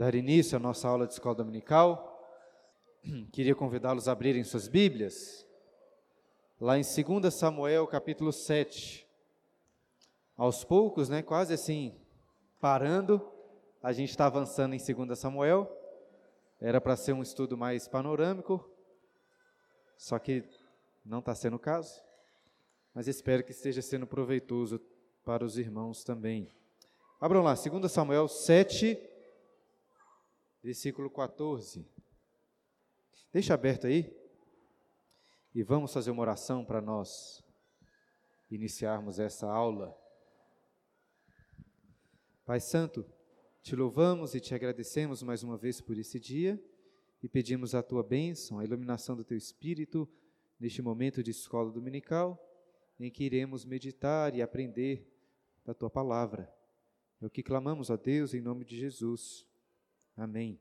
dar início à nossa aula de escola dominical, queria convidá-los a abrirem suas Bíblias, lá em 2 Samuel, capítulo 7. Aos poucos, né, quase assim, parando, a gente está avançando em 2 Samuel, era para ser um estudo mais panorâmico, só que não está sendo o caso, mas espero que esteja sendo proveitoso para os irmãos também. Abram lá, 2 Samuel 7, versículo 14. Deixa aberto aí e vamos fazer uma oração para nós iniciarmos essa aula. Pai Santo, te louvamos e te agradecemos mais uma vez por esse dia e pedimos a tua bênção, a iluminação do teu espírito neste momento de escola dominical em que iremos meditar e aprender da tua palavra. É o que clamamos a Deus em nome de Jesus. Amém.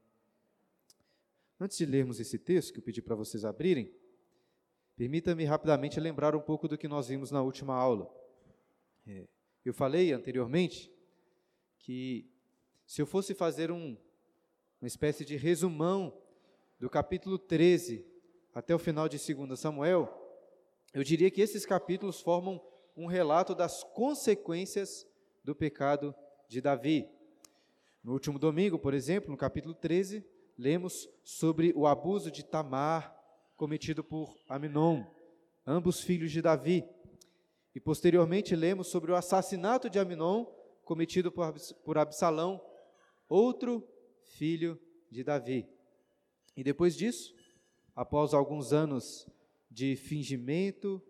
Antes de lermos esse texto que eu pedi para vocês abrirem, permita-me rapidamente lembrar um pouco do que nós vimos na última aula. É, eu falei anteriormente que se eu fosse fazer um, uma espécie de resumão do capítulo 13 até o final de 2 Samuel, eu diria que esses capítulos formam um relato das consequências do pecado de Davi. No último domingo, por exemplo, no capítulo 13, lemos sobre o abuso de Tamar cometido por Aminon, ambos filhos de Davi. E posteriormente lemos sobre o assassinato de Aminon cometido por Absalão, outro filho de Davi. E depois disso, após alguns anos de fingimento,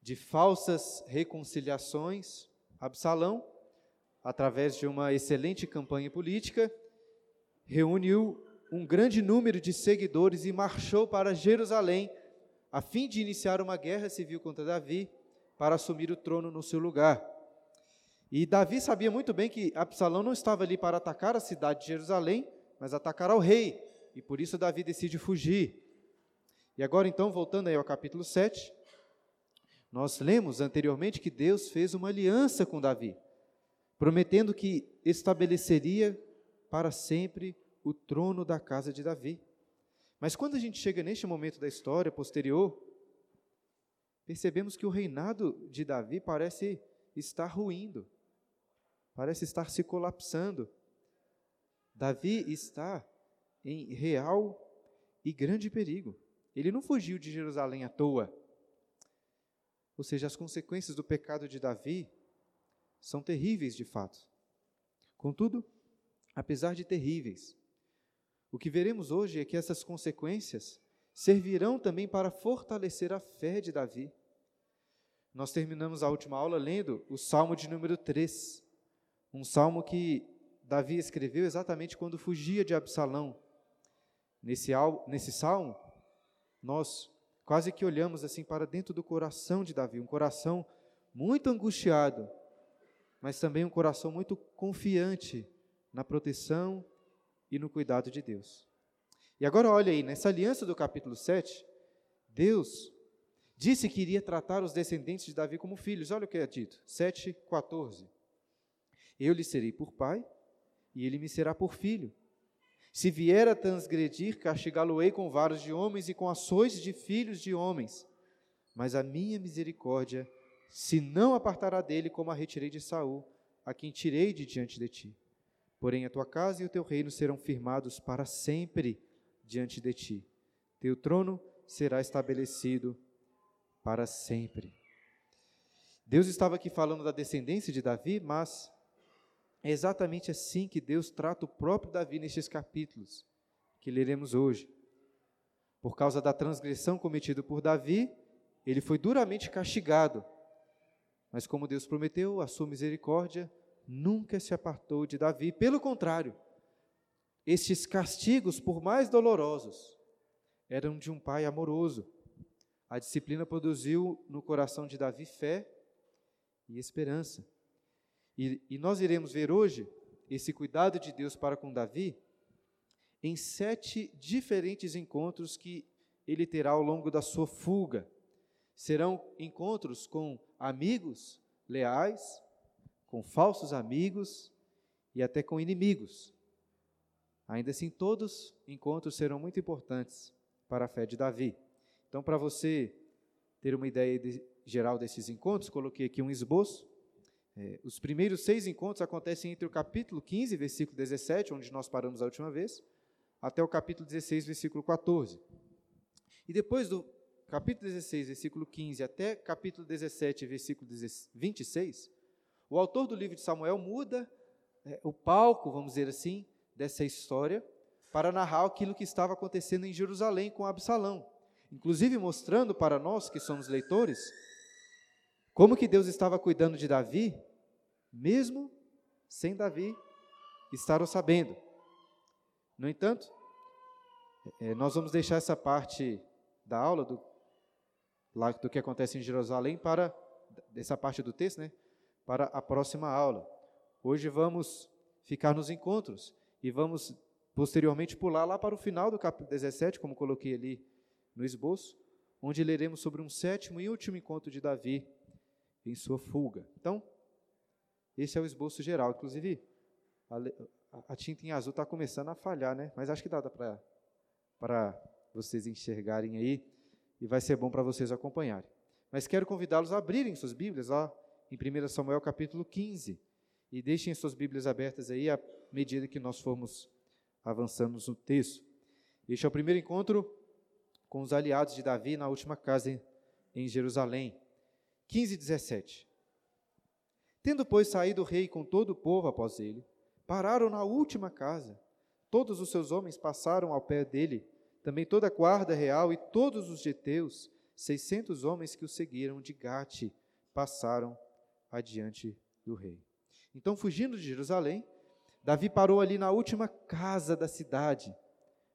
de falsas reconciliações, Absalão através de uma excelente campanha política, reuniu um grande número de seguidores e marchou para Jerusalém, a fim de iniciar uma guerra civil contra Davi, para assumir o trono no seu lugar. E Davi sabia muito bem que Absalão não estava ali para atacar a cidade de Jerusalém, mas atacar ao rei, e por isso Davi decide fugir. E agora então, voltando aí ao capítulo 7, nós lemos anteriormente que Deus fez uma aliança com Davi prometendo que estabeleceria para sempre o trono da casa de Davi. Mas quando a gente chega neste momento da história posterior, percebemos que o reinado de Davi parece estar ruindo, parece estar se colapsando. Davi está em real e grande perigo. Ele não fugiu de Jerusalém à toa. Ou seja, as consequências do pecado de Davi são terríveis de fato. Contudo, apesar de terríveis, o que veremos hoje é que essas consequências servirão também para fortalecer a fé de Davi. Nós terminamos a última aula lendo o Salmo de número 3, um salmo que Davi escreveu exatamente quando fugia de Absalão. Nesse, nesse salmo, nós quase que olhamos assim para dentro do coração de Davi, um coração muito angustiado mas também um coração muito confiante na proteção e no cuidado de Deus. E agora olha aí, nessa aliança do capítulo 7, Deus disse que iria tratar os descendentes de Davi como filhos. Olha o que é dito, 7,14. Eu lhe serei por pai, e ele me será por filho. Se vier a transgredir, castigá-lo-ei com varos de homens e com açoites de filhos de homens. Mas a minha misericórdia se não apartará dele como a retirei de Saul, a quem tirei de diante de ti. Porém a tua casa e o teu reino serão firmados para sempre diante de ti. Teu trono será estabelecido para sempre. Deus estava aqui falando da descendência de Davi, mas é exatamente assim que Deus trata o próprio Davi nestes capítulos que leremos hoje. Por causa da transgressão cometida por Davi, ele foi duramente castigado mas como Deus prometeu, a sua misericórdia nunca se apartou de Davi. Pelo contrário, estes castigos, por mais dolorosos, eram de um pai amoroso. A disciplina produziu no coração de Davi fé e esperança. E, e nós iremos ver hoje esse cuidado de Deus para com Davi em sete diferentes encontros que ele terá ao longo da sua fuga. Serão encontros com amigos leais, com falsos amigos e até com inimigos. Ainda assim, todos encontros serão muito importantes para a fé de Davi. Então, para você ter uma ideia de, geral desses encontros, coloquei aqui um esboço. É, os primeiros seis encontros acontecem entre o capítulo 15, versículo 17, onde nós paramos a última vez, até o capítulo 16, versículo 14. E depois do capítulo 16, versículo 15, até capítulo 17, versículo 26, o autor do livro de Samuel muda é, o palco, vamos dizer assim, dessa história para narrar aquilo que estava acontecendo em Jerusalém com Absalão. Inclusive mostrando para nós que somos leitores como que Deus estava cuidando de Davi, mesmo sem Davi estar o sabendo. No entanto, é, nós vamos deixar essa parte da aula do, lá, do que acontece em Jerusalém para dessa parte do texto, né, para a próxima aula. Hoje vamos ficar nos encontros e vamos posteriormente pular lá para o final do capítulo 17, como coloquei ali no esboço, onde leremos sobre um sétimo e último encontro de Davi em sua fuga. Então, esse é o esboço geral. Inclusive, a, a tinta em azul está começando a falhar, né? Mas acho que dá para vocês enxergarem aí e vai ser bom para vocês acompanharem. Mas quero convidá-los a abrirem suas Bíblias lá em 1 Samuel capítulo 15 e deixem suas Bíblias abertas aí à medida que nós formos avançando no texto. Este é o primeiro encontro com os aliados de Davi na última casa em Jerusalém. 15 17. Tendo, pois, saído o rei com todo o povo após ele, pararam na última casa. Todos os seus homens passaram ao pé dele, também toda a guarda real e todos os geteus, seiscentos homens que o seguiram de Gate, passaram adiante do rei. Então, fugindo de Jerusalém, Davi parou ali na última casa da cidade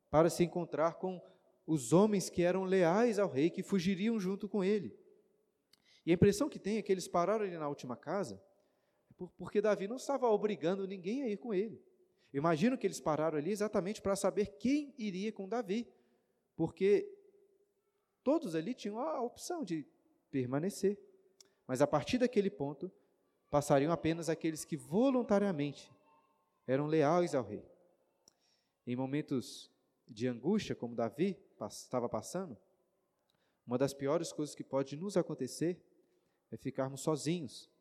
para se encontrar com os homens que eram leais ao rei, que fugiriam junto com ele. E a impressão que tem é que eles pararam ali na última casa porque Davi não estava obrigando ninguém a ir com ele. imagino que eles pararam ali exatamente para saber quem iria com Davi, porque todos ali tinham a opção de permanecer. Mas a partir daquele ponto, passariam apenas aqueles que voluntariamente eram leais ao rei. Em momentos de angústia, como Davi estava passando, uma das piores coisas que pode nos acontecer é ficarmos sozinhos.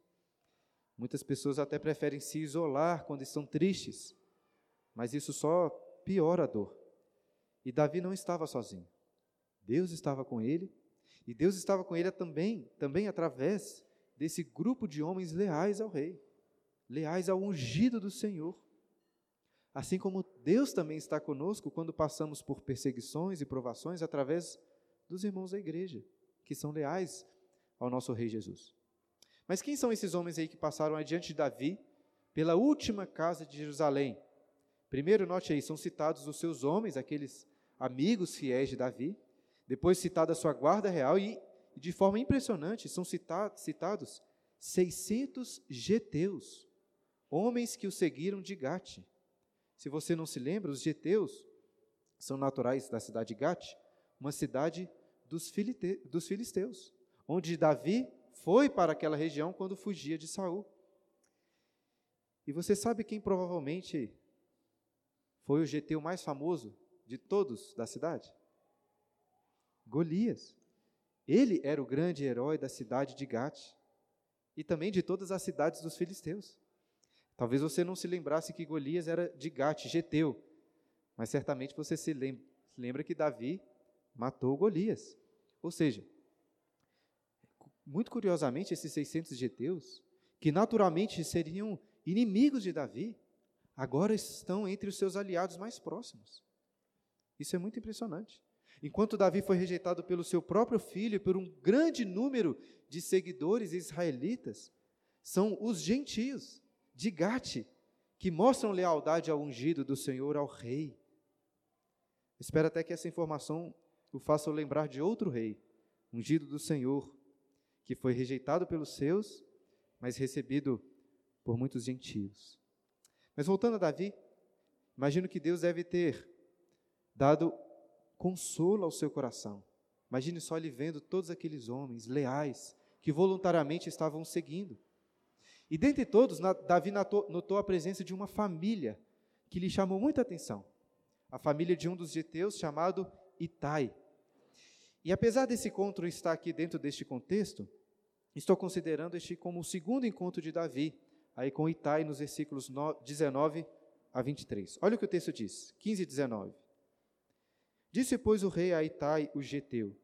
Muitas pessoas até preferem se isolar quando estão tristes, mas isso só piora a dor. E Davi não estava sozinho. Deus estava com ele, e Deus estava com ele também, também através desse grupo de homens leais ao rei, leais ao ungido do Senhor. Assim como Deus também está conosco quando passamos por perseguições e provações através dos irmãos da igreja, que são leais ao nosso Rei Jesus. Mas quem são esses homens aí que passaram adiante de Davi pela última casa de Jerusalém? Primeiro, note aí, são citados os seus homens, aqueles amigos fiéis de Davi. Depois, citada a sua guarda real e de forma impressionante são citados, citados 600 geteus, homens que o seguiram de Gate. Se você não se lembra, os geteus são naturais da cidade de Gate, uma cidade dos, dos filisteus, onde Davi foi para aquela região quando fugia de Saul. E você sabe quem provavelmente foi o geteu mais famoso de todos da cidade? Golias. Ele era o grande herói da cidade de Gate e também de todas as cidades dos filisteus. Talvez você não se lembrasse que Golias era de Gate, Geteu, mas certamente você se lembra que Davi matou Golias. Ou seja, muito curiosamente, esses 600 Geteus, que naturalmente seriam inimigos de Davi, agora estão entre os seus aliados mais próximos. Isso é muito impressionante. Enquanto Davi foi rejeitado pelo seu próprio filho por um grande número de seguidores israelitas, são os gentios de Gate que mostram lealdade ao ungido do Senhor, ao rei. Espero até que essa informação o faça lembrar de outro rei, ungido do Senhor, que foi rejeitado pelos seus, mas recebido por muitos gentios. Mas voltando a Davi, imagino que Deus deve ter dado consolo ao seu coração. Imagine só ele vendo todos aqueles homens leais que voluntariamente estavam seguindo. E dentre todos, Davi notou a presença de uma família que lhe chamou muita atenção. a família de um dos geteus chamado Itai. E apesar desse encontro estar aqui dentro deste contexto, estou considerando este como o segundo encontro de Davi, aí com Itai nos versículos 19 a 23. Olha o que o texto diz, 15 e 19. Disse, pois, o rei a Itai, o geteu,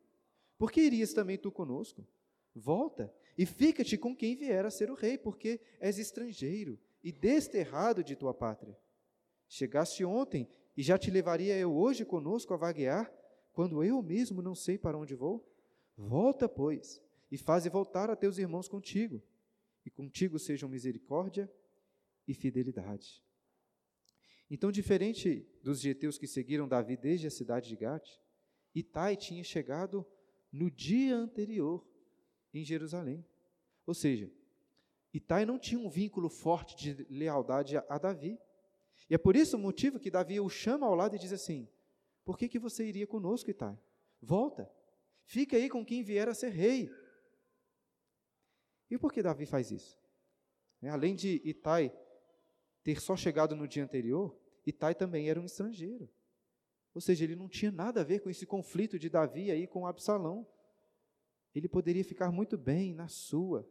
por que irias também tu conosco? Volta e fica-te com quem vier a ser o rei, porque és estrangeiro e desterrado de tua pátria. Chegaste ontem e já te levaria eu hoje conosco a vaguear, quando eu mesmo não sei para onde vou? Volta, pois, e faze voltar a teus irmãos contigo, e contigo sejam misericórdia e fidelidade. Então, diferente dos geteus que seguiram Davi desde a cidade de Gate, Itai tinha chegado no dia anterior em Jerusalém. Ou seja, Itai não tinha um vínculo forte de lealdade a, Davi. E é por isso o motivo que Davi o chama ao lado e diz assim: Por que, que você iria conosco, Itai? Volta, fica aí com quem vier a ser rei. E por que Davi faz isso? Além de Itai ter só chegado no dia anterior, Itai também era um estrangeiro. Ou seja, ele não tinha nada a ver com esse conflito de Davi aí com Absalão. Ele poderia ficar muito bem na sua,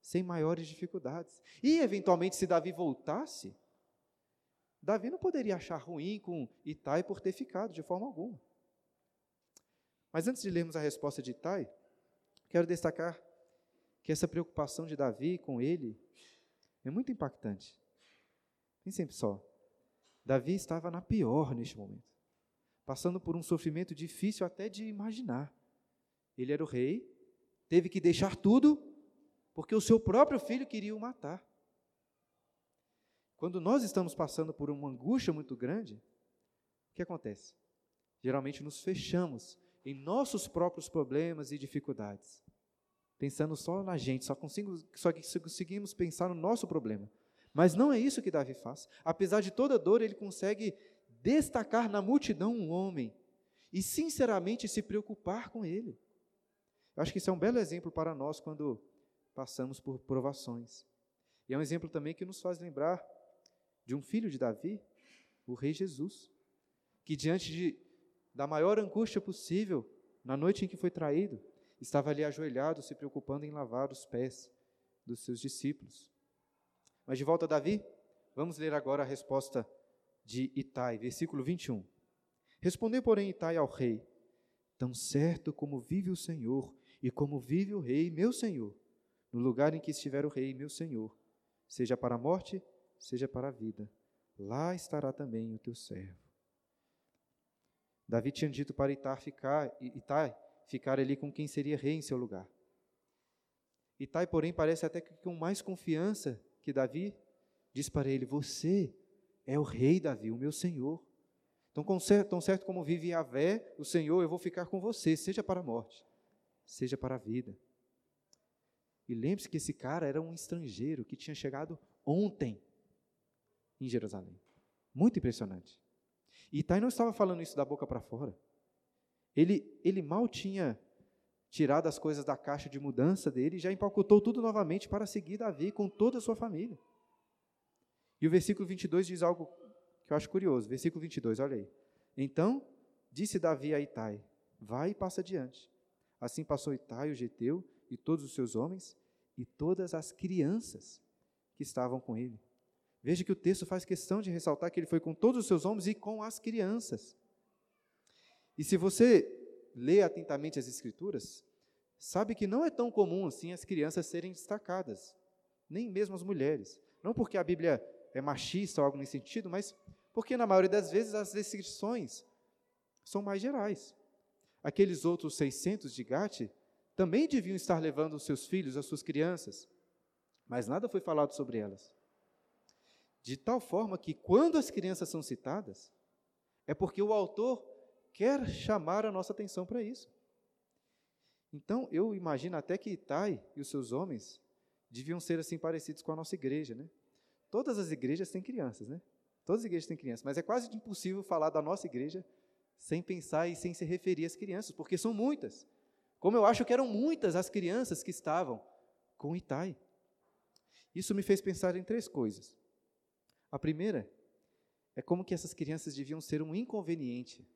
sem maiores dificuldades. E, eventualmente, se Davi voltasse, Davi não poderia achar ruim com Itai por ter ficado, de forma alguma. Mas antes de lermos a resposta de Itai, quero destacar que essa preocupação de Davi com ele é muito impactante. Pensem só, Davi estava na pior neste momento, passando por um sofrimento difícil até de imaginar. Ele era o rei, teve que deixar tudo porque o seu próprio filho queria o matar. Quando nós estamos passando por uma angústia muito grande, o que acontece? Geralmente nos fechamos em nossos próprios problemas e dificuldades, pensando só na gente, só, consigo, só conseguimos pensar no nosso problema. Mas não é isso que Davi faz. Apesar de toda dor, ele consegue destacar na multidão um homem e sinceramente se preocupar com ele. Eu acho que isso é um belo exemplo para nós quando passamos por provações. E é um exemplo também que nos faz lembrar de um filho de Davi, o rei Jesus, que diante de, da maior angústia possível, na noite em que foi traído, estava ali ajoelhado, se preocupando em lavar os pés dos seus discípulos. Mas de volta a Davi, vamos ler agora a resposta de Itai, versículo 21. Respondeu, porém, Itai ao rei: Tão certo como vive o Senhor e como vive o rei, meu senhor, no lugar em que estiver o rei, meu senhor, seja para a morte, seja para a vida, lá estará também o teu servo. Davi tinha dito para Itai ficar, Itai ficar ali com quem seria rei em seu lugar. Itai, porém, parece até que com mais confiança que Davi, diz para ele: Você é o rei, Davi, o meu senhor. Então, tão certo como vive Yahvé, o Senhor, eu vou ficar com você, seja para a morte, seja para a vida. E lembre-se que esse cara era um estrangeiro que tinha chegado ontem em Jerusalém. Muito impressionante. E Itai não estava falando isso da boca para fora. Ele, ele mal tinha tirado as coisas da caixa de mudança dele e já empacotou tudo novamente para seguir Davi com toda a sua família. E o versículo 22 diz algo que eu acho curioso. Versículo 22, olha aí. Então disse Davi a Itai: Vai e passa adiante. Assim passou Itai, o geteu, e todos os seus homens, e todas as crianças que estavam com ele. Veja que o texto faz questão de ressaltar que ele foi com todos os seus homens e com as crianças. E se você lê atentamente as Escrituras, sabe que não é tão comum assim as crianças serem destacadas, nem mesmo as mulheres. Não porque a Bíblia é machista ou algo nesse sentido, mas porque na maioria das vezes as descrições são mais gerais. Aqueles outros 600 de Gate também deviam estar levando os seus filhos, as suas crianças, mas nada foi falado sobre elas. De tal forma que, quando as crianças são citadas, é porque o autor quer chamar a nossa atenção para isso. Então, eu imagino até que Itai e os seus homens deviam ser assim parecidos com a nossa igreja, né? Todas as igrejas têm crianças, né? Todas as igrejas têm crianças, mas é quase impossível falar da nossa igreja sem pensar e sem se referir às crianças, porque são muitas. Como eu acho que eram muitas as crianças que estavam com Itai. Isso me fez pensar em três coisas. A primeira é como que essas crianças deviam ser um inconveniente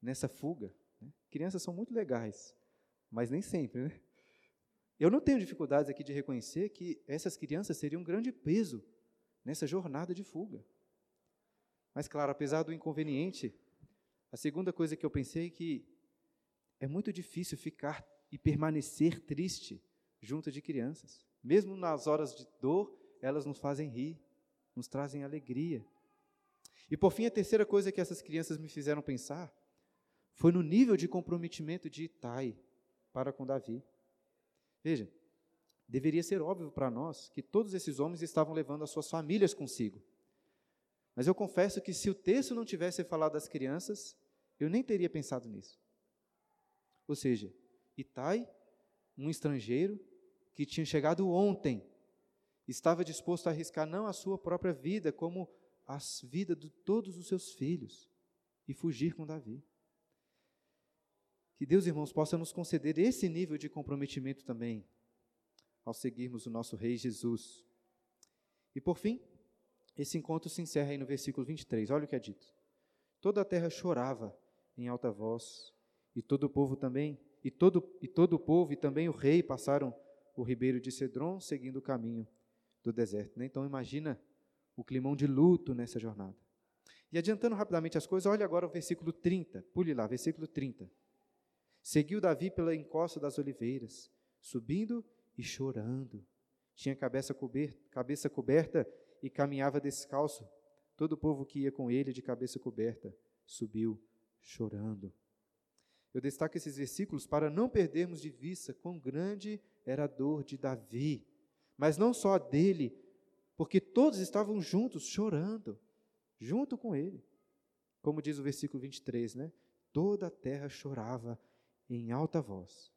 nessa fuga. Né? Crianças são muito legais, mas nem sempre, né? Eu não tenho dificuldades aqui de reconhecer que essas crianças seriam um grande peso nessa jornada de fuga. Mas, claro, apesar do inconveniente, a segunda coisa que eu pensei é que é muito difícil ficar e permanecer triste junto de crianças. Mesmo nas horas de dor, elas nos fazem rir, nos trazem alegria. E por fim, a terceira coisa que essas crianças me fizeram pensar foi no nível de comprometimento de Itai para com Davi. Veja, deveria ser óbvio para nós que todos esses homens estavam levando as suas famílias consigo. Mas eu confesso que se o texto não tivesse falado das crianças, eu nem teria pensado nisso. Ou seja, Itai, um estrangeiro que tinha chegado ontem, estava disposto a arriscar não a sua própria vida, como a vida de todos os seus filhos e fugir com Davi. Que Deus, irmãos, possa nos conceder esse nível de comprometimento também, ao seguirmos o nosso Rei Jesus. E por fim, esse encontro se encerra aí no versículo 23. Olha o que é dito. Toda a terra chorava em alta voz, e todo o povo também, e todo, e todo o povo e também o rei passaram o ribeiro de Cedron, seguindo o caminho do deserto. Né? Então imagina o climão de luto nessa jornada. E adiantando rapidamente as coisas, olha agora o versículo 30. Pule lá, versículo 30. Seguiu Davi pela encosta das oliveiras, subindo e chorando. Tinha cabeça coberta, cabeça coberta e caminhava descalço. Todo o povo que ia com ele de cabeça coberta subiu chorando. Eu destaco esses versículos para não perdermos de vista quão grande era a dor de Davi, mas não só a dele, porque todos estavam juntos chorando, junto com ele. Como diz o versículo 23, né? Toda a terra chorava em alta voz.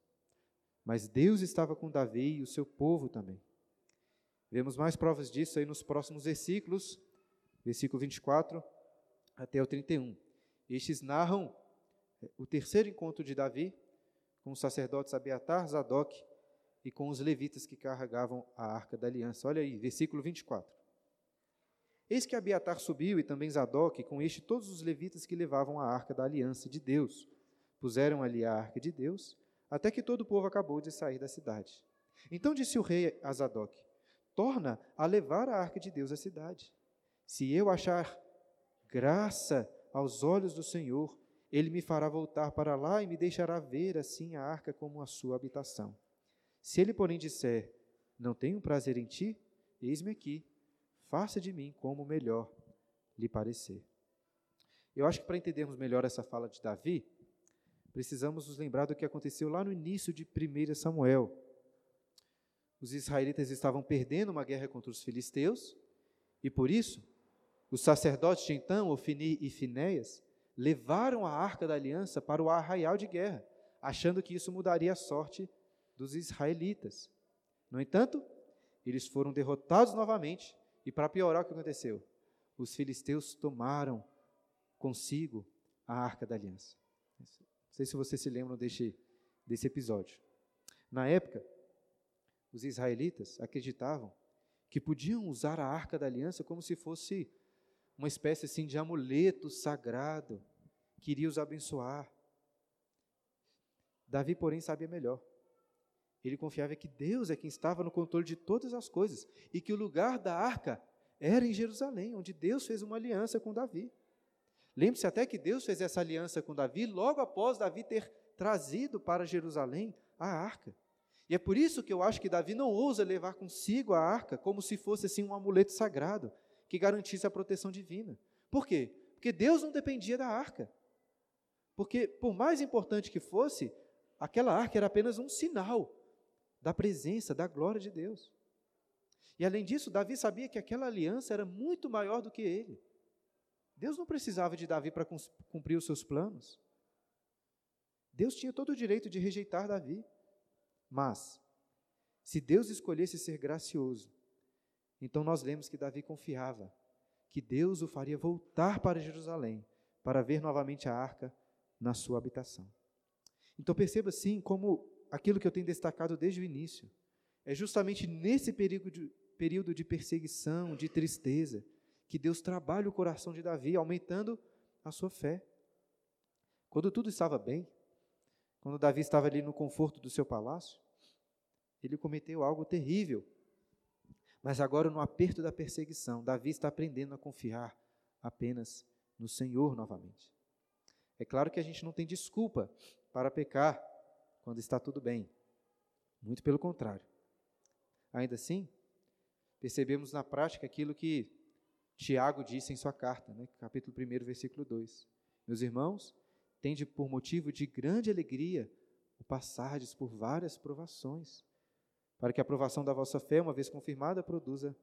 Mas Deus estava com Davi e o seu povo também. Vemos mais provas disso aí nos próximos versículos, versículo 24 até o 31. Estes narram é, o terceiro encontro de Davi com os sacerdotes Abiatar, Zadok e com os levitas que carregavam a arca da aliança. Olha aí, versículo 24. Eis que Abiatar subiu e também Zadok, e com este todos os levitas que levavam a arca da aliança de Deus Puseram ali a arca de Deus, até que todo o povo acabou de sair da cidade. Então disse o rei a Zadok: Torna a levar a arca de Deus à cidade. Se eu achar graça aos olhos do Senhor, ele me fará voltar para lá e me deixará ver assim a arca como a sua habitação. Se ele, porém, disser: Não tenho prazer em ti, eis-me aqui, faça de mim como melhor lhe parecer. Eu acho que para entendermos melhor essa fala de Davi, precisamos nos lembrar do que aconteceu lá no início de 1 Samuel. Os israelitas estavam perdendo uma guerra contra os filisteus, e por isso, os sacerdotes de então, Ofini e Finéias, levaram a arca da aliança para o arraial de guerra, achando que isso mudaria a sorte dos israelitas. No entanto, eles foram derrotados novamente, e para piorar, o que aconteceu? Os filisteus tomaram consigo a arca da aliança. Sei se vocês se lembram desse, desse episódio. Na época, os israelitas acreditavam que podiam usar a arca da aliança como se fosse uma espécie assim de amuleto sagrado que iria os abençoar. Davi, porém, sabia melhor. Ele confiava que Deus é quem estava no controle de todas as coisas e que o lugar da arca era em Jerusalém, onde Deus fez uma aliança com Davi. Lembre-se até que Deus fez essa aliança com Davi logo após Davi ter trazido para Jerusalém a arca. E é por isso que eu acho que Davi não ousa levar consigo a arca como se fosse assim um amuleto sagrado que garantisse a proteção divina. Por quê? Porque Deus não dependia da arca. Porque, por mais importante que fosse, aquela arca era apenas um sinal da presença, da glória de Deus. E além disso, Davi sabia que aquela aliança era muito maior do que ele. Deus não precisava de Davi para cumprir os seus planos. Deus tinha todo o direito de rejeitar Davi. Mas, se Deus escolhesse ser gracioso, então nós lemos que Davi confiava que Deus o faria voltar para Jerusalém para ver novamente a arca na sua habitação. Então perceba sim como aquilo que eu tenho destacado desde o início é justamente nesse período de, período de perseguição, de tristeza, que Deus trabalha o coração de Davi, aumentando a sua fé. Quando tudo estava bem, quando Davi estava ali no conforto do seu palácio, ele cometeu algo terrível. Mas agora, no aperto da perseguição, Davi está aprendendo a confiar apenas no Senhor novamente. É claro que a gente não tem desculpa para pecar quando está tudo bem. Muito pelo contrário. Ainda assim, percebemos na prática aquilo que Tiago disse em sua carta, né, capítulo 1, versículo 2. Meus irmãos, tende por motivo de grande alegria o passardes por várias provações, para que a aprovação da vossa fé, uma vez confirmada, produza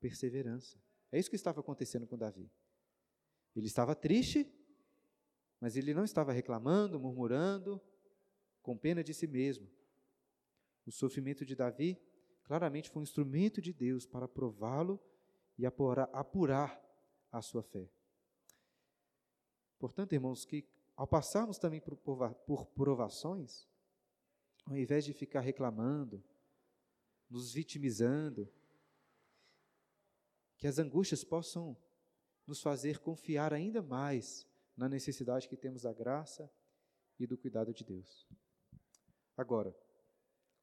perseverança. É isso que estava acontecendo com Davi. Ele estava triste, mas ele não estava reclamando, murmurando, com pena de si mesmo. O sofrimento de Davi claramente foi um instrumento de Deus para prová-lo e apurar, apurar a sua fé. Portanto, irmãos, que ao passarmos também por, provações, ao invés de ficar reclamando, nos vitimizando, que as angústias possam nos fazer confiar ainda mais na necessidade que temos da graça e do cuidado de Deus. Agora,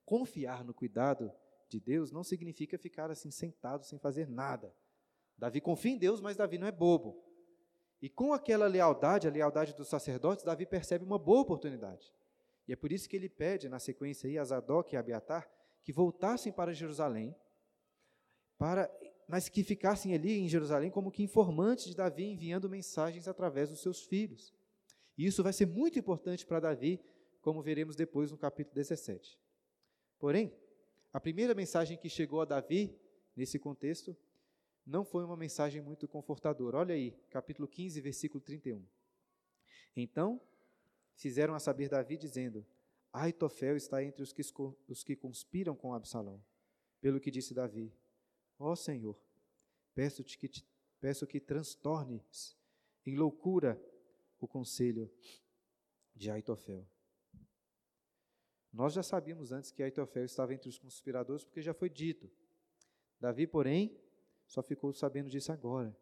confiar no cuidado de Deus não significa ficar assim sentado sem fazer nada. Davi confia em Deus, mas Davi não é bobo. E com aquela lealdade, a lealdade dos sacerdotes, Davi percebe uma boa oportunidade. E é por isso que ele pede, na sequência aí, a Zadok e a Abiatar, que voltassem para Jerusalém, para, mas que ficassem ali em Jerusalém como que informantes de Davi, enviando mensagens através dos seus filhos. E isso vai ser muito importante para Davi, como veremos depois no capítulo 17. Porém, a primeira mensagem que chegou a Davi, nesse contexto, não foi uma mensagem muito confortadora. Olha aí, capítulo 15, versículo 31. Então, fizeram a saber Davi, dizendo: Aitofel está entre os que, os que conspiram com Absalão. Pelo que disse Davi: Ó Senhor, peço-te que, te, peço que transtornes em loucura o conselho de Aitofel. Nós já sabíamos antes que Aitofel estava entre os conspiradores, porque já foi dito. Davi, porém, só ficou sabendo disso agora.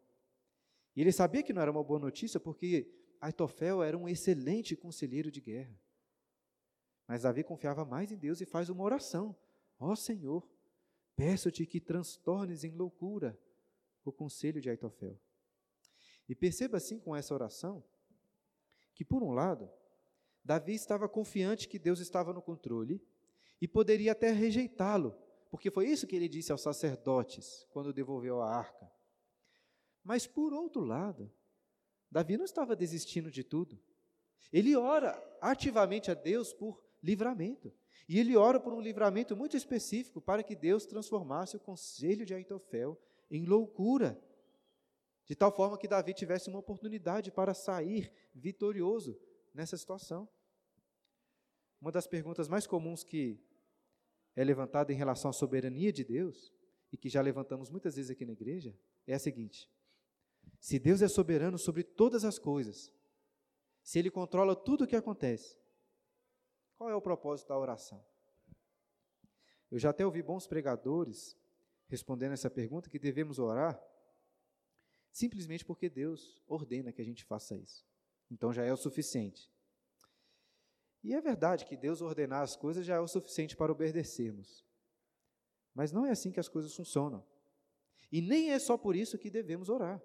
E ele sabia que não era uma boa notícia, porque Aitofel era um excelente conselheiro de guerra. Mas Davi confiava mais em Deus e faz uma oração: Ó oh, Senhor, peço-te que transtornes em loucura o conselho de Aitofel. E perceba assim com essa oração que, por um lado, Davi estava confiante que Deus estava no controle e poderia até rejeitá-lo, porque foi isso que ele disse aos sacerdotes quando devolveu a arca. Mas, por outro lado, Davi não estava desistindo de tudo. Ele ora ativamente a Deus por livramento. E ele ora por um livramento muito específico para que Deus transformasse o conselho de Aitofel em loucura, de tal forma que Davi tivesse uma oportunidade para sair vitorioso nessa situação. Uma das perguntas mais comuns que é levantada em relação à soberania de Deus, e que já levantamos muitas vezes aqui na igreja, é a seguinte: se Deus é soberano sobre todas as coisas, se Ele controla tudo o que acontece, qual é o propósito da oração? Eu já até ouvi bons pregadores respondendo essa pergunta que devemos orar simplesmente porque Deus ordena que a gente faça isso. Então já é o suficiente. E é verdade que Deus ordenar as coisas já é o suficiente para obedecermos. Mas não é assim que as coisas funcionam. E nem é só por isso que devemos orar.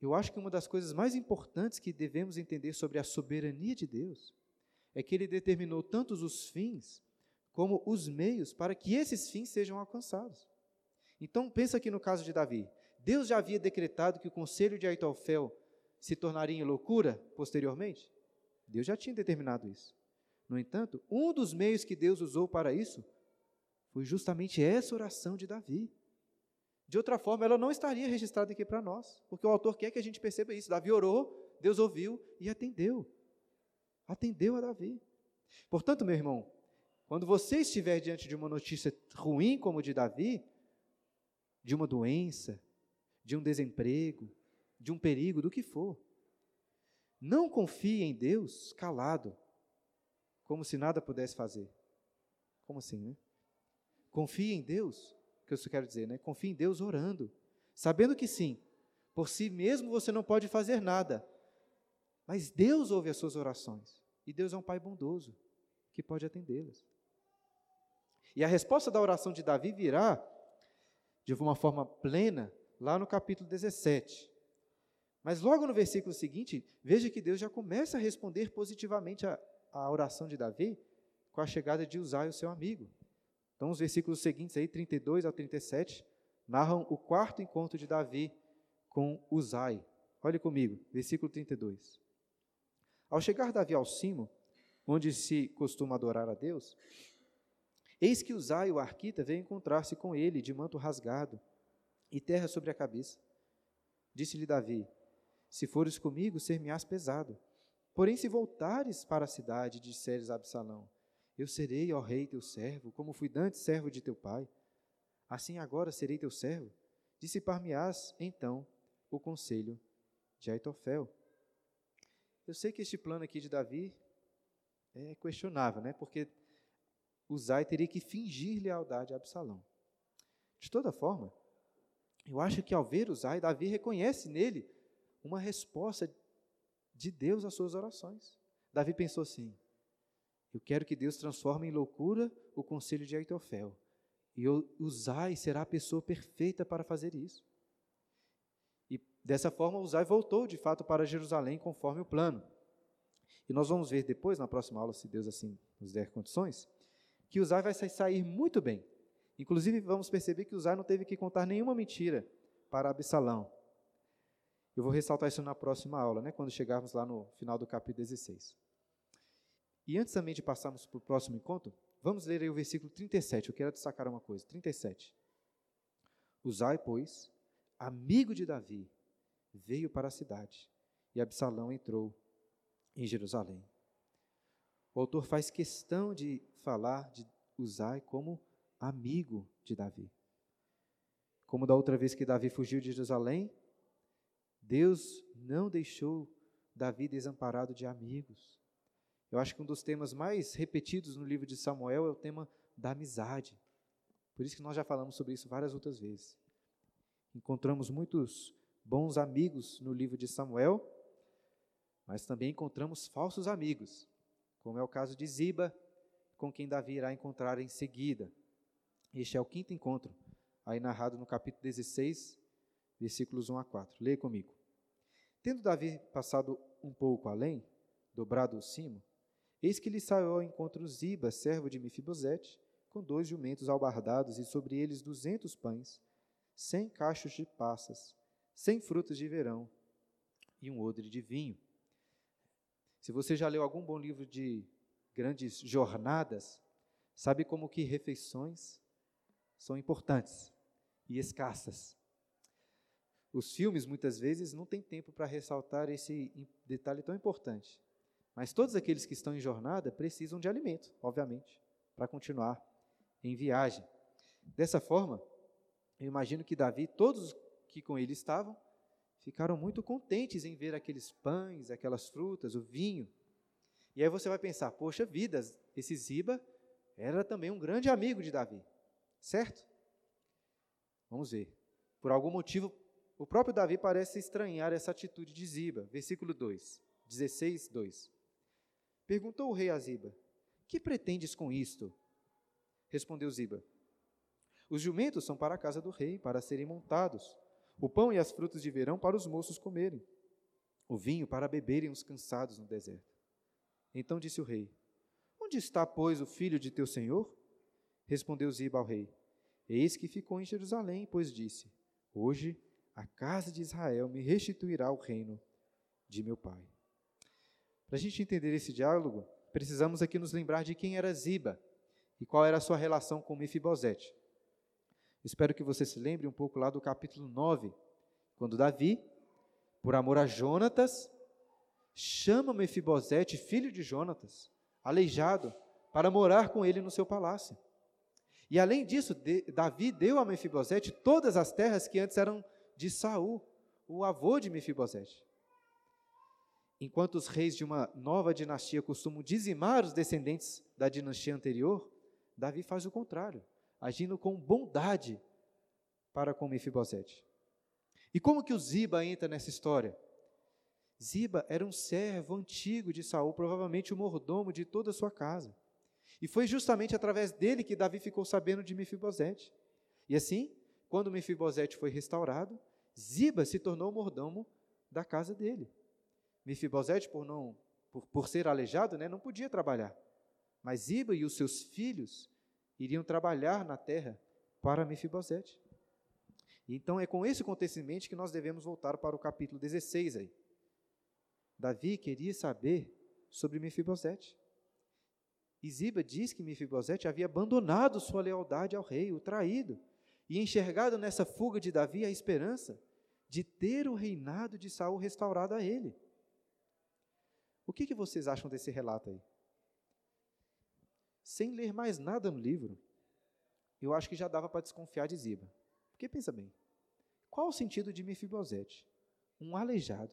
Eu acho que uma das coisas mais importantes que devemos entender sobre a soberania de Deus é que ele determinou tantos os fins como os meios para que esses fins sejam alcançados. Então, pensa aqui no caso de Davi. Deus já havia decretado que o conselho de Aitofel se tornaria em loucura posteriormente? Deus já tinha determinado isso. No entanto, um dos meios que Deus usou para isso foi justamente essa oração de Davi. De outra forma, ela não estaria registrada aqui para nós, porque o autor quer que a gente perceba isso. Davi orou, Deus ouviu e atendeu. Atendeu a Davi. Portanto, meu irmão, quando você estiver diante de uma notícia ruim como de Davi, de uma doença, de um desemprego, de um perigo, do que for. Não confie em Deus calado, como se nada pudesse fazer. Como assim, né? Confie em Deus, que eu quero dizer, né? Confie em Deus orando. sabendo que sim, por si mesmo você não pode fazer nada, mas Deus ouve as suas orações, e Deus é um Pai bondoso, que pode atendê-las. E a resposta da oração de Davi virá de uma forma plena lá no capítulo 17. Mas logo no versículo seguinte, veja que Deus já começa a responder positivamente a, a oração de Davi com a chegada de Uzai, o seu amigo. Então, os versículos seguintes aí, 32 ao 37, narram o quarto encontro de Davi com Uzai. Olhe comigo, versículo 32. Ao chegar Davi ao cimo, onde se costuma adorar a Deus, eis que Uzai, o arquita, veio encontrar-se com ele, de manto rasgado, e terra sobre a cabeça. Disse-lhe Davi: Se fores comigo, ser-me-ás pesado. Porém, se voltares para a cidade, disseres a Absalão: Eu serei, ó rei, teu servo, como fui dantes servo de teu pai. Assim agora serei teu servo. Dissipar-me-ás, então, o conselho de Aitofel. Eu sei que este plano aqui de Davi é questionável, né? Porque Uzai teria que fingir lealdade a Absalão. De toda forma, eu acho que ao ver Uzai, Davi reconhece nele uma resposta de Deus às suas orações. Davi pensou assim: Eu quero que Deus transforme em loucura o conselho de Aitofel. E Uzai será a pessoa perfeita para fazer isso. E dessa forma, Uzai voltou de fato para Jerusalém conforme o plano. E nós vamos ver depois, na próxima aula, se Deus assim nos der condições, que Uzai vai sair muito bem. Inclusive, vamos perceber que Uzai não teve que contar nenhuma mentira para Absalão. Eu vou ressaltar isso na próxima aula, né, quando chegarmos lá no final do capítulo 16. E antes também de passarmos para o próximo encontro, vamos ler aí o versículo 37. Eu quero destacar uma coisa. 37. Uzai, pois, amigo de Davi, veio para a cidade, e Absalão entrou em Jerusalém. O autor faz questão de falar de Uzai como amigo de Davi. Como da outra vez que Davi fugiu de Jerusalém, Deus não deixou Davi desamparado de amigos. Eu acho que um dos temas mais repetidos no livro de Samuel é o tema da amizade. Por isso que nós já falamos sobre isso várias outras vezes. Encontramos muitos bons amigos no livro de Samuel, mas também encontramos falsos amigos, como é o caso de Ziba, com quem Davi irá encontrar em seguida. Este é o quinto encontro, aí narrado no capítulo 16, versículos 1 a 4. Leia comigo. Tendo Davi passado um pouco além, dobrado o cimo, eis que lhe saiu ao encontro Ziba, servo de Mefibosete, com dois jumentos albardados e sobre eles duzentos pães, cem cachos de passas, cem frutas de verão e um odre de vinho. Se você já leu algum bom livro de grandes jornadas, sabe como que refeições são importantes e escassas. Os filmes, muitas vezes, não têm tempo para ressaltar esse detalhe tão importante. Mas todos aqueles que estão em jornada precisam de alimento, obviamente, para continuar em viagem. Dessa forma, eu imagino que Davi, todos que com ele estavam, ficaram muito contentes em ver aqueles pães, aquelas frutas, o vinho. E aí você vai pensar, poxa vida, esse Ziba era também um grande amigo de Davi, certo? Vamos ver. Por algum motivo, o próprio Davi parece estranhar essa atitude de Ziba. Versículo 2, 16, 2. Perguntou o rei a Ziba: Que pretendes com isto? Respondeu Ziba: Os jumentos são para a casa do rei, para serem montados, o pão e as frutas de verão para os moços comerem, o vinho para beberem os cansados no deserto. Então disse o rei: Onde está, pois, o filho de teu senhor? Respondeu Ziba ao rei: Eis que ficou em Jerusalém, pois disse: Hoje a casa de Israel me restituirá o reino de meu pai. Para a gente entender esse diálogo, precisamos aqui nos lembrar de quem era Ziba e qual era a sua relação com Mefibosete. Espero que você se lembre um pouco lá do capítulo 9, quando Davi, por amor a Jonatas, chama Mefibosete, filho de Jonatas, aleijado, para morar com ele no seu palácio. E além disso, Davi deu a Mefibosete todas as terras que antes eram de Saul, o avô de Mefibosete. Enquanto os reis de uma nova dinastia costumam dizimar os descendentes da dinastia anterior, Davi faz o contrário, agindo com bondade para com Mefibosete. E como que o Ziba entra nessa história? Ziba era um servo antigo de Saul, provavelmente o mordomo de toda a sua casa. E foi justamente através dele que Davi ficou sabendo de Mefibosete. E assim, quando Mefibosete foi restaurado, Ziba se tornou mordomo da casa dele. Mefibosete, por não por, por ser aleijado, né, não podia trabalhar. Mas Ziba e os seus filhos iriam trabalhar na terra para Mefibosete. Então é com esse acontecimento que nós devemos voltar para o capítulo 16 aí. Davi queria saber sobre Mefibosete. E Ziba diz que Mefibosete havia abandonado sua lealdade ao rei, o traído, e enxergado nessa fuga de Davi a esperança de ter o reinado de Saul restaurado a ele. O que, que vocês acham desse relato aí? Sem ler mais nada no livro, eu acho que já dava para desconfiar de Ziba. Porque pensa bem, qual o sentido de Mefibosete? Um aleijado.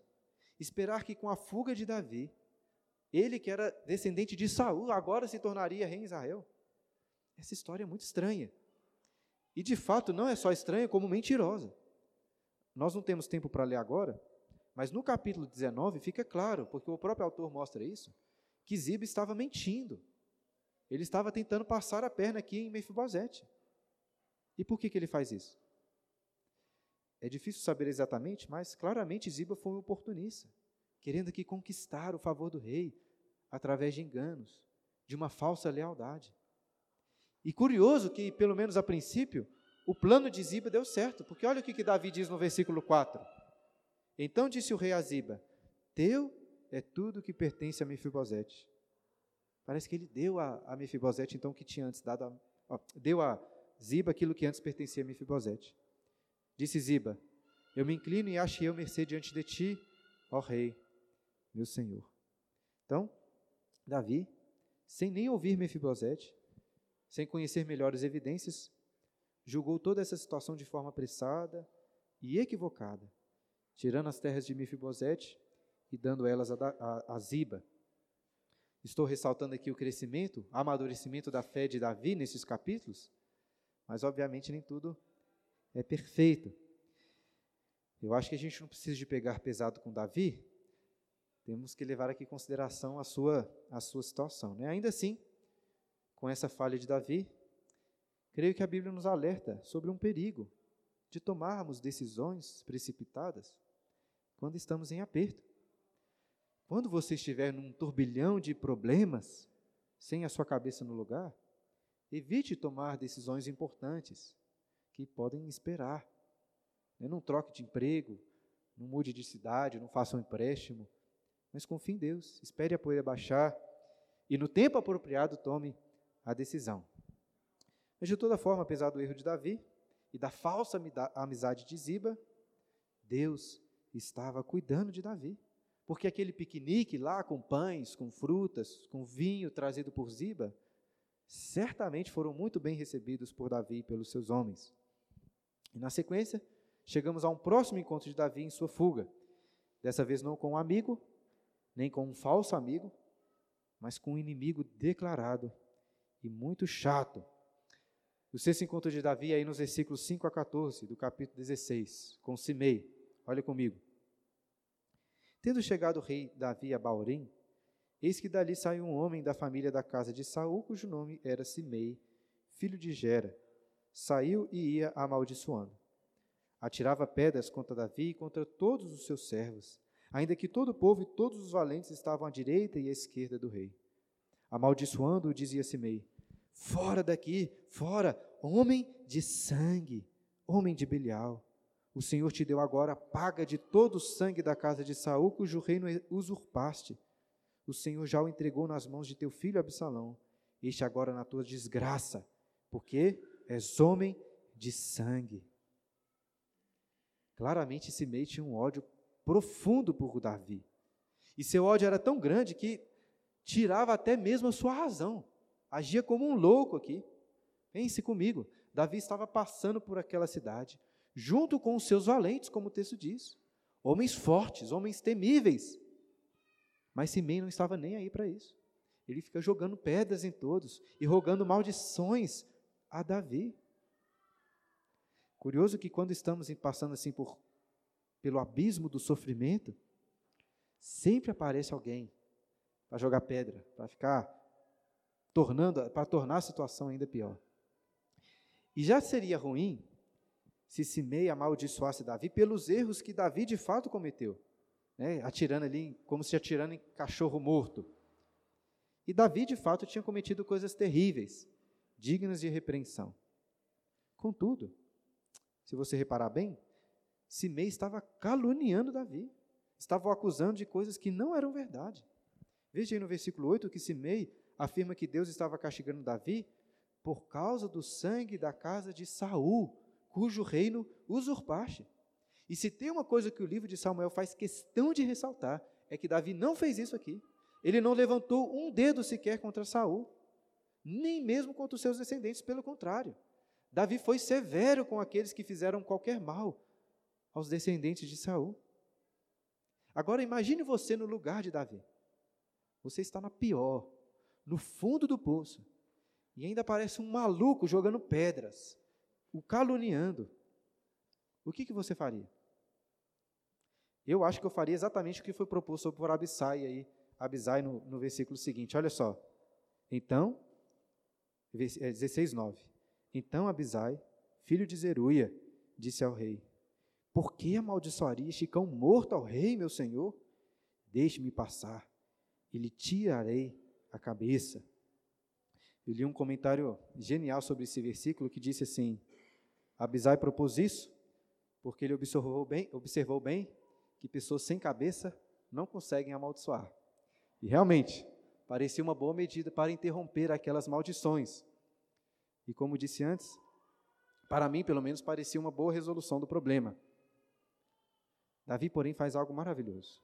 Esperar que com a fuga de Davi, ele que era descendente de Saul, agora se tornaria rei em Israel. Essa história é muito estranha. E de fato não é só estranha, como mentirosa. Nós não temos tempo para ler agora, mas no capítulo 19 fica claro, porque o próprio autor mostra isso, que Ziba estava mentindo. Ele estava tentando passar a perna aqui em Mefibosete. E por que, que ele faz isso? É difícil saber exatamente, mas claramente Ziba foi um oportunista, querendo aqui conquistar o favor do rei através de enganos, de uma falsa lealdade. E curioso que, pelo menos a princípio, o plano de Ziba deu certo, porque olha o que, que Davi diz no versículo 4. Então disse o rei a Ziba: Teu é tudo que pertence a Mefibosete. Parece que ele deu a, a Mefibosete, então, que tinha antes dado a, ó, deu a Ziba aquilo que antes pertencia a Mefibosete. Disse Ziba: Eu me inclino e achei eu mercê diante de ti, ó rei, meu senhor. Então, Davi, sem nem ouvir Mefibosete, sem conhecer melhores evidências, julgou toda essa situação de forma apressada e equivocada, tirando as terras de Mefibosete e dando elas a, a, a Ziba. Estou ressaltando aqui o crescimento, amadurecimento da fé de Davi nesses capítulos, mas obviamente nem tudo é perfeito. Eu acho que a gente não precisa de pegar pesado com Davi, temos que levar aqui em consideração a sua, a sua situação. Né? Ainda assim, com essa falha de Davi, creio que a Bíblia nos alerta sobre um perigo de tomarmos decisões precipitadas quando estamos em aperto. Quando você estiver num turbilhão de problemas, sem a sua cabeça no lugar, evite tomar decisões importantes que podem esperar. Né? Não troque de emprego, não mude de cidade, não faça um empréstimo, mas confie em Deus, espere a poeira baixar e no tempo apropriado tome a decisão. Mas de toda forma, apesar do erro de Davi e da falsa amizade de Ziba, Deus estava cuidando de Davi. Porque aquele piquenique lá com pães, com frutas, com vinho trazido por Ziba, certamente foram muito bem recebidos por Davi e pelos seus homens. E na sequência, chegamos a um próximo encontro de Davi em sua fuga. Dessa vez não com um amigo, nem com um falso amigo, mas com um inimigo declarado e muito chato, o sexto encontro de Davi, aí nos versículos 5 a 14, do capítulo 16, com Simei. Olha comigo. Tendo chegado o rei Davi a Baurim, eis que dali saiu um homem da família da casa de Saul, cujo nome era Simei, filho de Gera. Saiu e ia amaldiçoando. Atirava pedras contra Davi e contra todos os seus servos, ainda que todo o povo e todos os valentes estavam à direita e à esquerda do rei. Amaldiçoando, dizia Simei: Fora daqui, fora, homem de sangue, homem de Belial. O Senhor te deu agora a paga de todo o sangue da casa de Saul, cujo reino usurpaste. O Senhor já o entregou nas mãos de teu filho Absalão. Este agora na tua desgraça, porque és homem de sangue. Claramente Simei tinha um ódio profundo por Davi. E seu ódio era tão grande que tirava até mesmo a sua razão agia como um louco aqui. Pense comigo, Davi estava passando por aquela cidade, junto com os seus valentes, como o texto diz, homens fortes, homens temíveis. Mas Simei não estava nem aí para isso. Ele fica jogando pedras em todos e rogando maldições a Davi. Curioso que quando estamos passando assim por pelo abismo do sofrimento, sempre aparece alguém para jogar pedra, para ficar tornando, para tornar a situação ainda pior. E já seria ruim se Simei amaldiçoasse Davi pelos erros que Davi de fato cometeu, né? atirando ali, como se atirando em cachorro morto. E Davi de fato tinha cometido coisas terríveis, dignas de repreensão. Contudo, se você reparar bem, Simei estava caluniando Davi, estava o acusando de coisas que não eram verdade. Veja aí no versículo 8 que Simei afirma que Deus estava castigando Davi por causa do sangue da casa de Saul, cujo reino usurpaste. E se tem uma coisa que o livro de Samuel faz questão de ressaltar, é que Davi não fez isso aqui. Ele não levantou um dedo sequer contra Saul, nem mesmo contra os seus descendentes, pelo contrário. Davi foi severo com aqueles que fizeram qualquer mal aos descendentes de Saul. Agora imagine você no lugar de Davi. Você está na pior, no fundo do poço, e ainda parece um maluco jogando pedras, o caluniando, o que, que você faria? Eu acho que eu faria exatamente o que foi proposto por Abissai aí, Abisai no, no versículo seguinte. Olha só. Então, 16, 9. É, então Abisai, filho de Zeruia, disse ao rei: Por que amaldiçoaria este cão morto ao rei, meu senhor? Deixe-me passar, e lhe tirarei a cabeça. Eu li um comentário genial sobre esse versículo que disse assim: Abisai propôs isso porque ele observou bem, observou bem que pessoas sem cabeça não conseguem amaldiçoar. E realmente, parecia uma boa medida para interromper aquelas maldições. E como disse antes, para mim, pelo menos, parecia uma boa resolução do problema. Davi, porém, faz algo maravilhoso.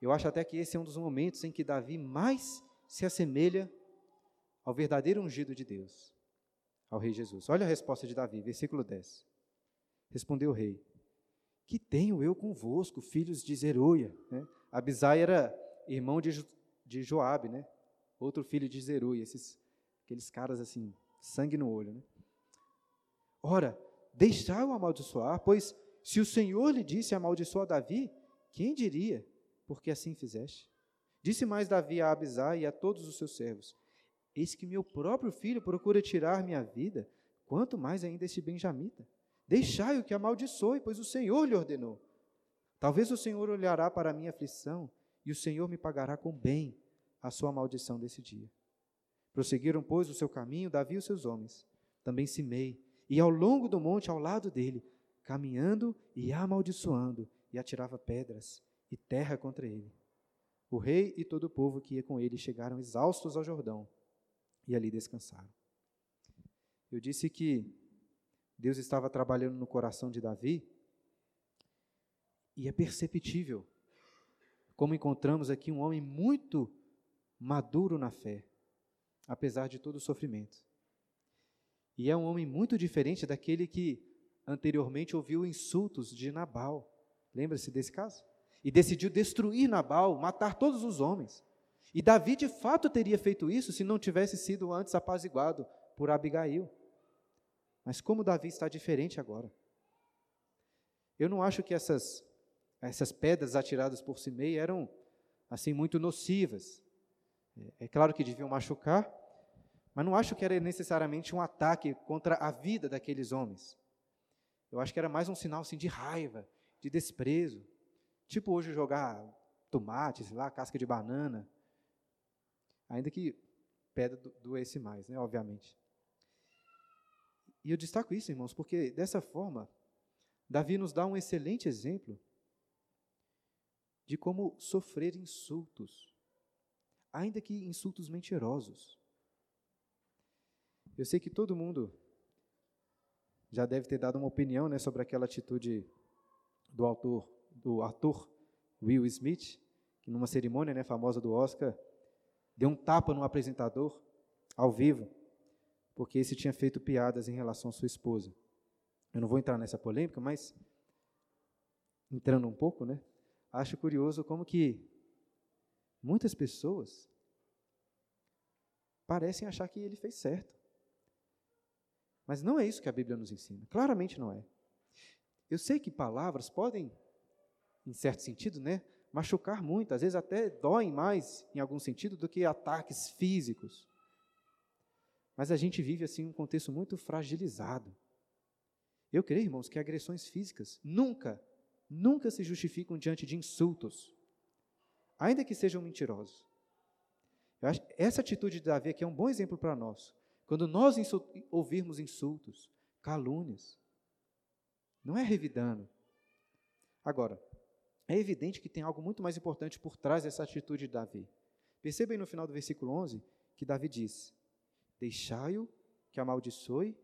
Eu acho até que esse é um dos momentos em que Davi mais se assemelha ao verdadeiro ungido de Deus ao rei Jesus. Olha a resposta de Davi, versículo 10. Respondeu o rei: Que tenho eu convosco, filhos de Zeruia? Né? Abisai era irmão de, de Joabe, né? outro filho de Zeruia, esses, aqueles caras assim, sangue no olho. Né? Ora, deixai-o amaldiçoar, pois se o Senhor lhe disse amaldiçoa Davi, quem diria, porque assim fizeste? Disse mais Davi a Abisai e a todos os seus servos: Eis que meu próprio filho procura tirar minha vida, quanto mais ainda este benjamita. Deixai-o que amaldiçoe, pois o Senhor lhe ordenou. Talvez o Senhor olhará para a minha aflição e o Senhor me pagará com bem a sua maldição desse dia. Prosseguiram, pois, o seu caminho, Davi e os seus homens. Também Simei, e ao longo do monte, ao lado dele, caminhando e amaldiçoando, e atirava pedras e terra contra ele. O rei e todo o povo que ia com ele chegaram exaustos ao Jordão e ali descansaram. Eu disse que Deus estava trabalhando no coração de Davi, e é perceptível como encontramos aqui um homem muito maduro na fé, apesar de todo o sofrimento. E é um homem muito diferente daquele que anteriormente ouviu insultos de Nabal. Lembra-se desse caso? E decidiu destruir Nabal, matar todos os homens. E Davi de fato teria feito isso se não tivesse sido antes apaziguado por Abigail. Mas como Davi está diferente agora? Eu não acho que essas, essas pedras atiradas por Simei eram assim muito nocivas. É, é claro que deviam machucar, mas não acho que era necessariamente um ataque contra a vida daqueles homens. Eu acho que era mais um sinal assim, de raiva, de desprezo. Tipo hoje jogar tomate, sei lá, casca de banana, Ainda que pedra doesse mais, né, obviamente. E eu destaco isso, irmãos, porque dessa forma, Davi nos dá um excelente exemplo de como sofrer insultos, ainda que insultos mentirosos. Eu sei que todo mundo já deve ter dado uma opinião né, sobre aquela atitude do autor, do ator Will Smith, que numa cerimônia né, famosa do Oscar, deu um tapa no apresentador ao vivo, porque esse tinha feito piadas em relação à sua esposa. Eu não vou entrar nessa polêmica, mas entrando um pouco, né? Acho curioso como que muitas pessoas parecem achar que ele fez certo. Mas não é isso que a Bíblia nos ensina. Claramente não é. Eu sei que palavras podem, em certo sentido, né, machucar muito, às vezes até doem mais, em algum sentido, do que ataques físicos. Mas a gente vive assim um contexto muito fragilizado. Eu creio, irmãos, que agressões físicas nunca, nunca se justificam diante de insultos, ainda que sejam mentirosos. Acho, essa atitude de Davi aqui é um bom exemplo para nós. Quando nós insult, ouvirmos insultos, calúnias, não é revidando. Agora, é evidente que tem algo muito mais importante por trás dessa atitude de Davi. Perceba aí no final do versículo 11 que Davi diz: Deixai-o que amaldiçoe,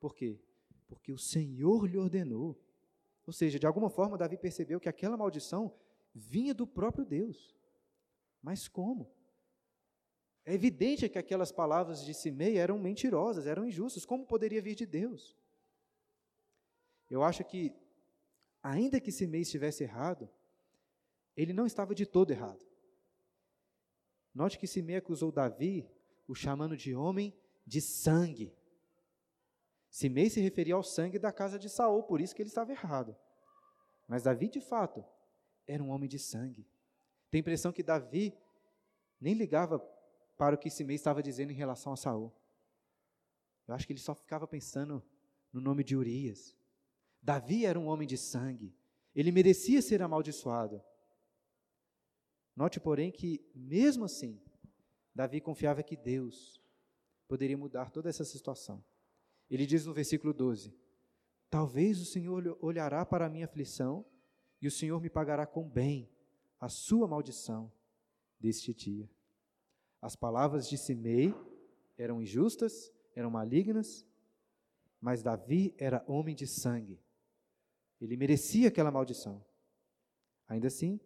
por quê? Porque o Senhor lhe ordenou. Ou seja, de alguma forma, Davi percebeu que aquela maldição vinha do próprio Deus. Mas como? É evidente que aquelas palavras de Simei eram mentirosas, eram injustas. Como poderia vir de Deus? Eu acho que, ainda que Simei estivesse errado, ele não estava de todo errado. Note que Simei acusou Davi, o chamando de homem de sangue. Simei se referia ao sangue da casa de Saul, por isso que ele estava errado. Mas Davi, de fato, era um homem de sangue. Tem a impressão que Davi nem ligava para o que Simei estava dizendo em relação a Saul. Eu acho que ele só ficava pensando no nome de Urias. Davi era um homem de sangue. Ele merecia ser amaldiçoado. Note, porém, que, mesmo assim, Davi confiava que Deus poderia mudar toda essa situação. Ele diz no versículo 12: Talvez o Senhor olhará para a minha aflição e o Senhor me pagará com bem a sua maldição deste dia. As palavras de Simei eram injustas, eram malignas, mas Davi era homem de sangue. Ele merecia aquela maldição. Ainda assim,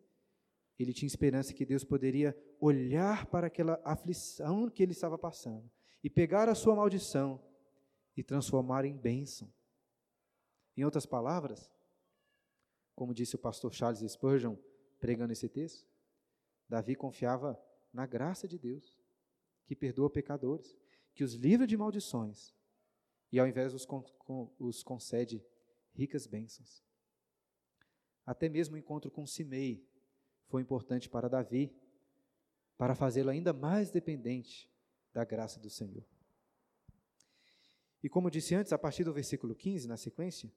ele tinha esperança que Deus poderia olhar para aquela aflição que ele estava passando e pegar a sua maldição e transformar em bênção. Em outras palavras, como disse o pastor Charles Spurgeon pregando esse texto, Davi confiava na graça de Deus, que perdoa pecadores, que os livra de maldições e ao invés os, os concede ricas bênçãos. Até mesmo o encontro com Simei foi importante para Davi, para fazê-lo ainda mais dependente da graça do Senhor. E como disse antes, a partir do versículo 15, na sequência,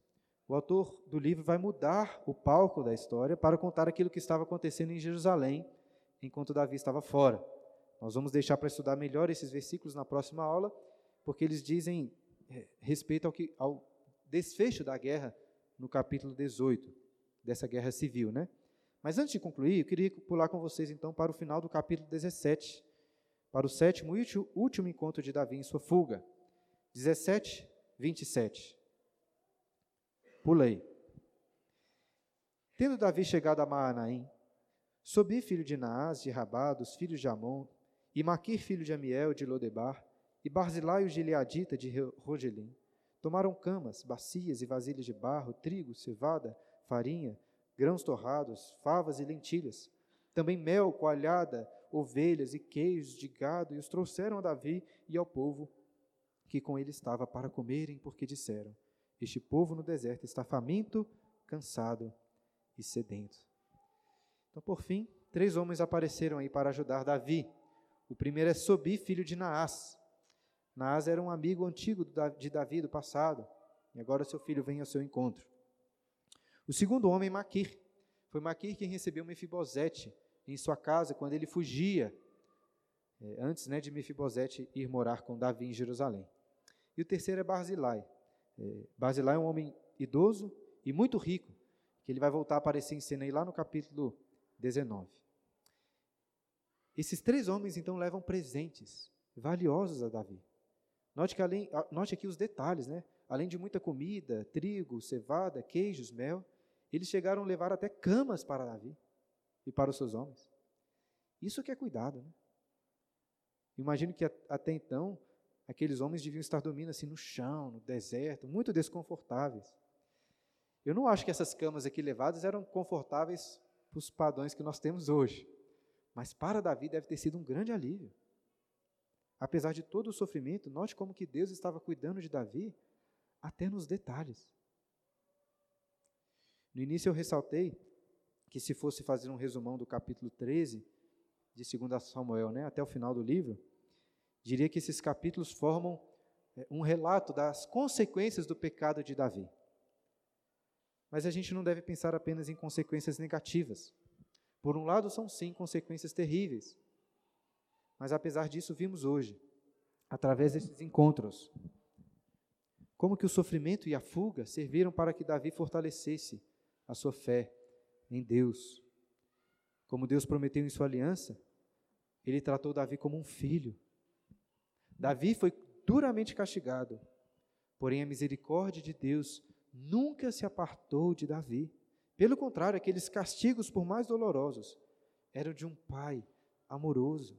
o autor do livro vai mudar o palco da história para contar aquilo que estava acontecendo em Jerusalém enquanto Davi estava fora. Nós vamos deixar para estudar melhor esses versículos na próxima aula, porque eles dizem é, respeito ao, que, ao desfecho da guerra no capítulo 18, dessa guerra civil, né? Mas antes de concluir, eu queria pular com vocês então para o final do capítulo 17, para o sétimo e último encontro de Davi em sua fuga. 17, 27. Pulei. Tendo Davi chegado a Maanaim, Sobi, filho de Naás, de Rabá, dos filhos de Amon, e Maquir, filho de Amiel, de Lodebar, e Barzilai, o gileadita, de Rogelim, tomaram camas, bacias e vasilhas de barro, trigo, cevada, farinha, grãos torrados, favas e lentilhas, também mel, coalhada, ovelhas e queijos de gado, e os trouxeram a Davi e ao povo que com ele estava para comerem, porque disseram: Este povo no deserto está faminto, cansado e sedento. Então, por fim, três homens apareceram aí para ajudar Davi. O primeiro é Sobi, filho de Naás. Naás era um amigo antigo de Davi do passado, e agora seu filho vem ao seu encontro. O segundo homem, Maquir. Foi Maquir quem recebeu Mefibosete em sua casa quando ele fugia, é, antes né, de Mefibosete ir morar com Davi em Jerusalém. E o terceiro é Barzilai. É, Barzilai é um homem idoso e muito rico, que ele vai voltar a aparecer em cena aí lá no capítulo 19. Esses três homens então levam presentes valiosos a Davi. Note, que além, note aqui os detalhes, né? Além de muita comida, trigo, cevada, queijos, mel, eles chegaram a levar até camas para Davi e para os seus homens. Isso que é cuidado, né? Imagino que até então aqueles homens deviam estar dormindo assim no chão, no deserto, muito desconfortáveis. Eu não acho que essas camas aqui levadas eram confortáveis para os padrões que nós temos hoje. Mas para Davi deve ter sido um grande alívio. Apesar de todo o sofrimento, note como que Deus estava cuidando de Davi até nos detalhes. No início eu ressaltei que se fosse fazer um resumão do capítulo 13 de 2 Samuel, né, até o final do livro, diria que esses capítulos formam é, um relato das consequências do pecado de Davi. Mas a gente não deve pensar apenas em consequências negativas. Por um lado, são sim consequências terríveis. Mas apesar disso, vimos hoje, através desses encontros, como que o sofrimento e a fuga serviram para que Davi fortalecesse a sua fé em Deus. Como Deus prometeu em sua aliança, ele tratou Davi como um filho. Davi foi duramente castigado, porém a misericórdia de Deus nunca se apartou de Davi. Pelo contrário, aqueles castigos, por mais dolorosos, eram de um pai amoroso.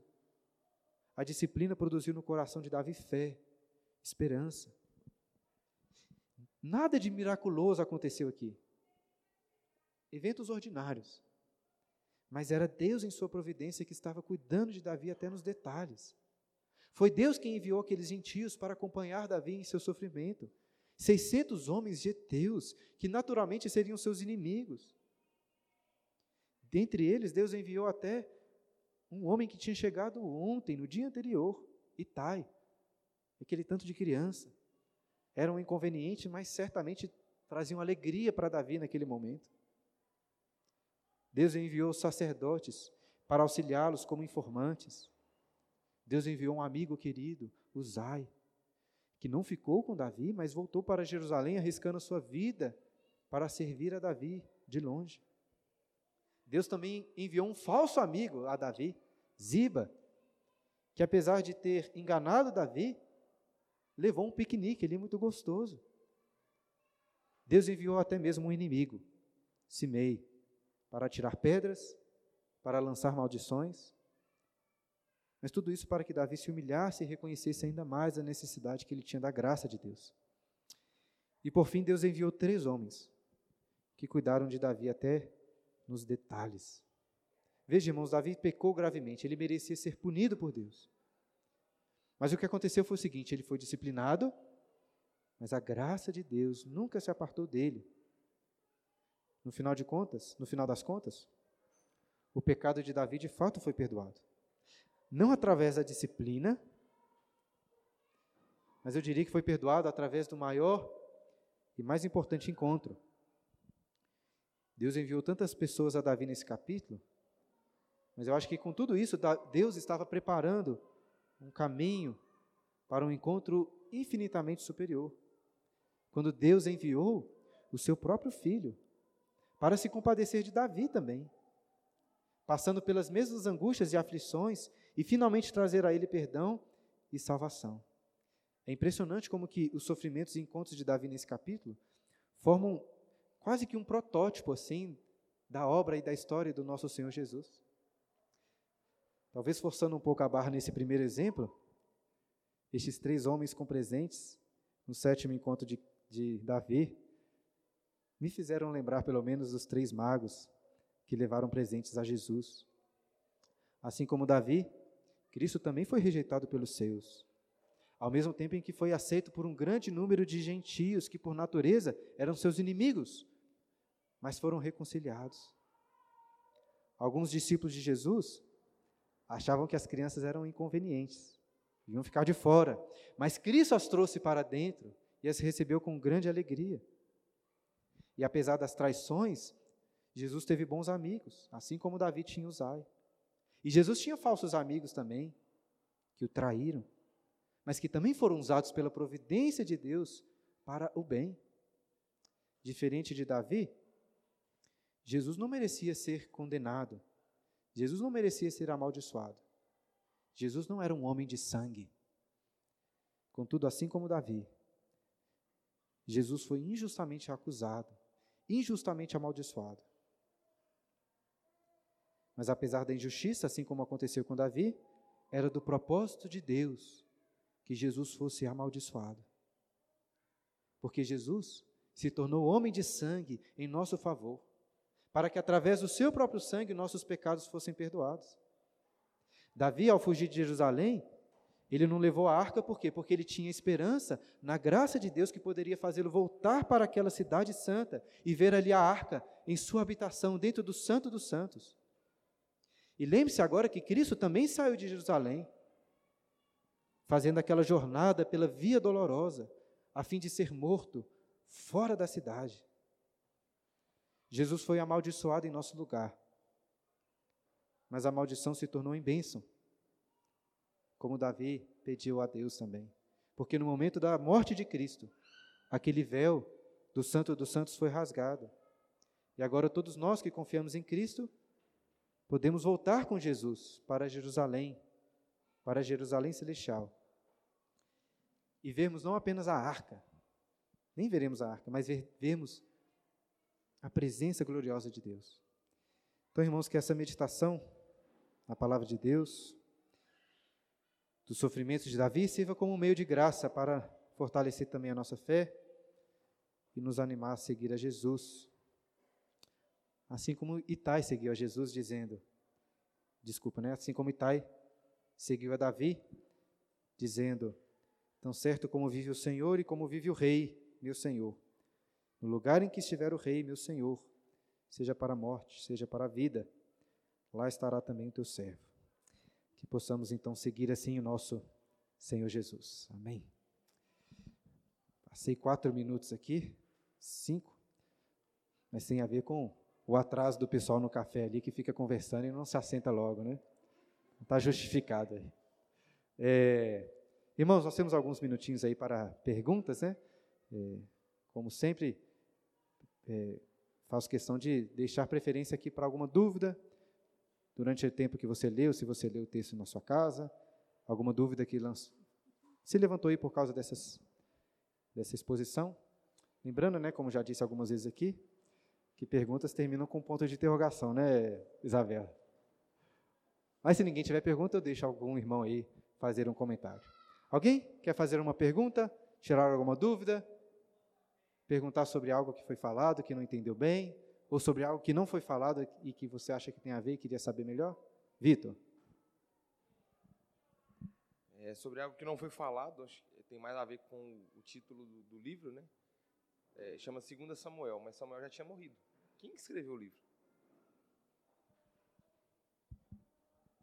A disciplina produziu no coração de Davi fé, esperança. Nada de miraculoso aconteceu aqui. Eventos ordinários. Mas era Deus em sua providência que estava cuidando de Davi até nos detalhes. Foi Deus quem enviou aqueles gentios para acompanhar Davi em seu sofrimento. 600 homens geteus, que naturalmente seriam seus inimigos. Dentre eles, Deus enviou até um homem que tinha chegado ontem, no dia anterior, Itai, aquele tanto de criança. Era um inconveniente, mas certamente traziam alegria para Davi naquele momento. Deus enviou sacerdotes para auxiliá-los como informantes. Deus enviou um amigo querido, Uzai, que não ficou com Davi, mas voltou para Jerusalém arriscando a sua vida para servir a Davi de longe. Deus também enviou um falso amigo a Davi, Ziba, que apesar de ter enganado Davi, levou um piquenique ali muito gostoso. Deus enviou até mesmo um inimigo, Simei, para tirar pedras, para lançar maldições. Mas tudo isso para que Davi se humilhasse e reconhecesse ainda mais a necessidade que ele tinha da graça de Deus. E por fim, Deus enviou três homens que cuidaram de Davi até nos detalhes. Veja, irmãos, Davi pecou gravemente, ele merecia ser punido por Deus. Mas o que aconteceu foi o seguinte: ele foi disciplinado, mas a graça de Deus nunca se apartou dele. No final de contas, no final das contas, o pecado de Davi de fato foi perdoado não através da disciplina, mas eu diria que foi perdoado através do maior e mais importante encontro. Deus enviou tantas pessoas a Davi nesse capítulo, mas eu acho que com tudo isso, Deus estava preparando um caminho para um encontro infinitamente superior. Quando Deus enviou o seu próprio filho para se compadecer de Davi também, passando pelas mesmas angústias e aflições e finalmente trazer a ele perdão e salvação. É impressionante como que os sofrimentos e encontros de Davi nesse capítulo formam quase que um protótipo assim da obra e da história do nosso Senhor Jesus. Talvez forçando um pouco a barra nesse primeiro exemplo, estes três homens com presentes no sétimo encontro de, de Davi me fizeram lembrar pelo menos dos três magos que levaram presentes a Jesus. Assim como Davi, Cristo também foi rejeitado pelos seus. Ao mesmo tempo em que foi aceito por um grande número de gentios que, por natureza, eram seus inimigos, mas foram reconciliados. Alguns discípulos de Jesus achavam que as crianças eram inconvenientes, iam ficar de fora, mas Cristo as trouxe para dentro e as recebeu com grande alegria. E apesar das traições, Jesus teve bons amigos, assim como Davi tinha Uzai. E Jesus tinha falsos amigos também, que o traíram, mas que também foram usados pela providência de Deus para o bem. Diferente de Davi, Jesus não merecia ser condenado, Jesus não merecia ser amaldiçoado. Jesus não era um homem de sangue. Contudo, assim como Davi, Jesus foi injustamente acusado, injustamente amaldiçoado. Mas apesar da injustiça, assim como aconteceu com Davi, era do propósito de Deus que Jesus fosse amaldiçoado. Porque Jesus se tornou homem de sangue em nosso favor, para que através do seu próprio sangue nossos pecados fossem perdoados. Davi, ao fugir de Jerusalém, Ele não levou a arca por quê? Porque ele tinha esperança na graça de Deus que poderia fazê-lo voltar para aquela cidade santa e ver ali a arca em sua habitação, dentro do Santo dos Santos. E lembre-se agora que Cristo também saiu de Jerusalém, fazendo aquela jornada pela via dolorosa, a fim de ser morto fora da cidade. Jesus foi amaldiçoado em nosso lugar, mas a maldição se tornou em bênção como Davi pediu a Deus também. Porque no momento da morte de Cristo, aquele véu do Santo dos Santos foi rasgado. E agora todos nós que confiamos em Cristo, podemos voltar com Jesus para Jerusalém, para Jerusalém celestial. E vermos não apenas a arca, nem veremos a arca, mas ver, vermos a presença gloriosa de Deus. Então, irmãos, que essa meditação na palavra de Deus, dos sofrimentos de Davi sirva como meio de graça para fortalecer também a nossa fé e nos animar a seguir a Jesus. Assim como Itai seguiu a Jesus dizendo, desculpa, né? Assim como Itai seguiu a Davi dizendo, tão certo como vive o Senhor e como vive o rei, meu Senhor. No lugar em que estiver o rei, meu Senhor, seja para a morte, seja para a vida, lá estará também o teu servo. Que possamos então seguir assim o nosso Senhor Jesus. Amém. Passei quatro minutos aqui, cinco, mas tem a ver com o atraso do pessoal no café ali que fica conversando e não se assenta logo, né? Está justificado aí. É, irmãos, nós temos alguns minutinhos aí para perguntas, né? É, como sempre, é, faço questão de deixar preferência aqui para alguma dúvida, durante o tempo que você leu, se você leu o texto na sua casa, alguma dúvida que se levantou aí por causa dessas, dessa exposição. Lembrando, né, como já disse algumas vezes aqui, que perguntas terminam com ponto de interrogação, né, Isabela? Mas se ninguém tiver pergunta, eu deixo algum irmão aí fazer um comentário. Alguém quer fazer uma pergunta, tirar alguma dúvida, perguntar sobre algo que foi falado, que não entendeu bem? Ou sobre algo que não foi falado e que você acha que tem a ver e queria saber melhor? Vitor. É, sobre algo que não foi falado, acho que tem mais a ver com o título do, do livro, né? É, chama Segunda Samuel, mas Samuel já tinha morrido. Quem escreveu o livro?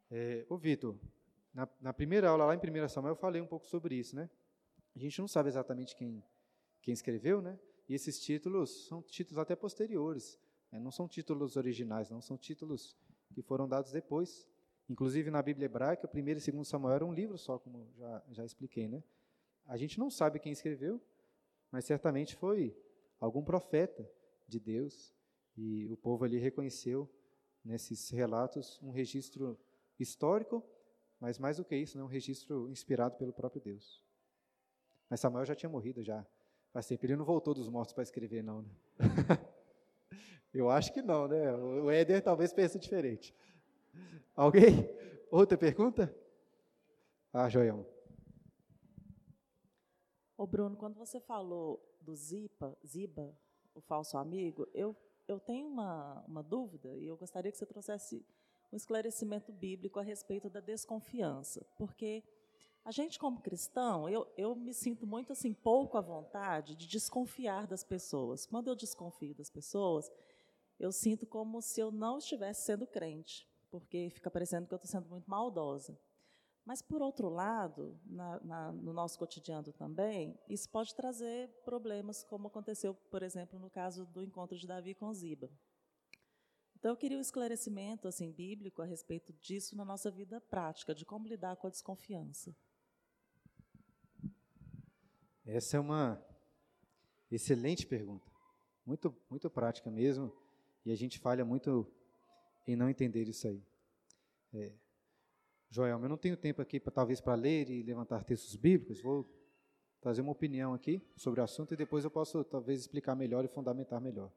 É, ô Vitor, na, na, primeira aula lá em 1 Samuel eu falei um pouco sobre isso, né? A gente não sabe exatamente quem, quem escreveu, né? E esses títulos são títulos até posteriores. É, não são títulos originais, não são títulos que foram dados depois. Inclusive na Bíblia hebraica, 1 e 2 Samuel era um livro só, como já, já expliquei. Né? A gente não sabe quem escreveu, mas certamente foi algum profeta de Deus. E o povo ali reconheceu nesses relatos um registro histórico, mas mais do que isso, né, um registro inspirado pelo próprio Deus. Mas Samuel já tinha morrido já faz tempo. Ele não voltou dos mortos para escrever, não. Né? Eu acho que não, né? O Éder talvez pense diferente. Alguém? Outra pergunta? Ah, Joião. Ô Bruno, quando você falou do Zipa, Ziba, o falso amigo, eu, eu tenho uma, uma dúvida e eu gostaria que você trouxesse um esclarecimento bíblico a respeito da desconfiança, porque a gente como cristão, eu, eu me sinto muito assim pouco à vontade de desconfiar das pessoas. Quando eu desconfio das pessoas, eu sinto como se eu não estivesse sendo crente, porque fica parecendo que eu estou sendo muito maldosa. Mas, por outro lado, na, na, no nosso cotidiano também, isso pode trazer problemas, como aconteceu, por exemplo, no caso do encontro de Davi com Ziba. Então, eu queria um esclarecimento assim, bíblico a respeito disso na nossa vida prática, de como lidar com a desconfiança. Essa é uma excelente pergunta, muito, muito prática mesmo. E a gente falha muito em não entender isso aí. É, Joel, eu não tenho tempo aqui para talvez para ler e levantar textos bíblicos. Vou trazer uma opinião aqui sobre o assunto e depois eu posso talvez explicar melhor e fundamentar melhor.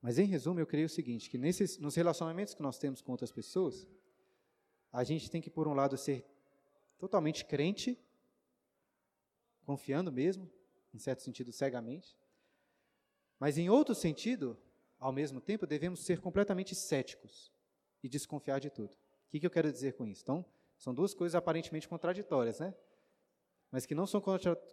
Mas em resumo, eu creio o seguinte, que nesses, nos relacionamentos que nós temos com outras pessoas, a gente tem que por um lado ser totalmente crente, confiando mesmo, em certo sentido cegamente, mas em outro sentido, ao mesmo tempo, devemos ser completamente céticos e desconfiar de tudo. O que, eu quero dizer com isso? Então, São duas coisas aparentemente contraditórias, né? Mas que não são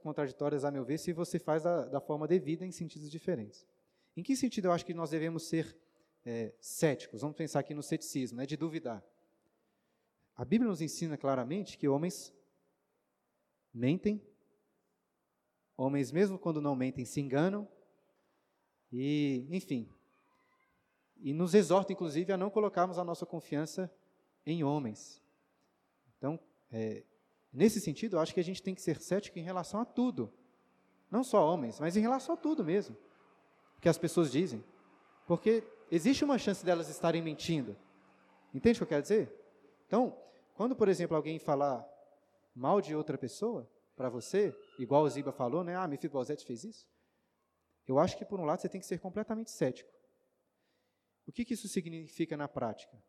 contraditórias, a meu ver, se você faz da, da forma devida em sentidos diferentes. Em que sentido eu acho que nós devemos ser é, céticos? Vamos pensar aqui no ceticismo, né, de duvidar. A Bíblia nos ensina claramente que homens mentem, homens, mesmo quando não mentem, se enganam, e, enfim, e nos exorta, inclusive, a não colocarmos a nossa confiança em homens. Então, é, nesse sentido, eu acho que a gente tem que ser cético em relação a tudo. Não só homens, mas em relação a tudo mesmo. Que as pessoas dizem. Porque existe uma chance delas estarem mentindo. Entende o que eu quero dizer? Então, quando, por exemplo, alguém falar mal de outra pessoa para você, igual o Ziba falou, né? Ah, Mefibosete fez isso. Eu acho que, por um lado, você tem que ser completamente cético. O que, que isso significa na prática?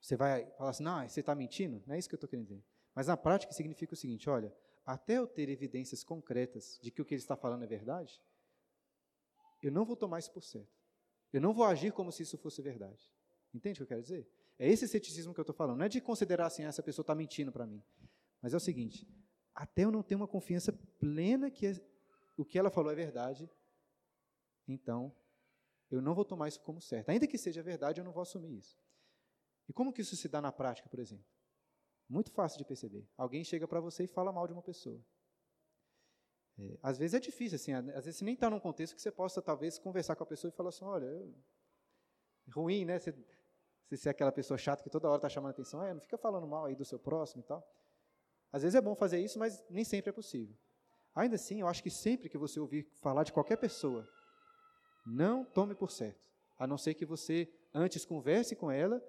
Você vai falar assim, não, você está mentindo? Não é isso que eu estou querendo dizer. Mas na prática significa o seguinte: olha, até eu ter evidências concretas de que o que ele está falando é verdade, eu não vou tomar isso por certo. Eu não vou agir como se isso fosse verdade. Entende o que eu quero dizer? É esse ceticismo que eu estou falando. Não é de considerar assim, ah, essa pessoa está mentindo para mim. Mas é o seguinte: até eu não ter uma confiança plena que o que ela falou é verdade, então eu não vou tomar isso como certo. Ainda que seja verdade, eu não vou assumir isso. E como que isso se dá na prática, por exemplo? Muito fácil de perceber. Alguém chega para você e fala mal de uma pessoa. É, às vezes é difícil, assim, às vezes você nem está num contexto que você possa, talvez, conversar com a pessoa e falar assim, olha, eu... ruim, né? Você, você é aquela pessoa chata que toda hora está chamando atenção, é, não fica falando mal aí do seu próximo e tal. Às vezes é bom fazer isso, mas nem sempre é possível. Ainda assim, eu acho que sempre que você ouvir falar de qualquer pessoa, não tome por certo, a não ser que você antes converse com ela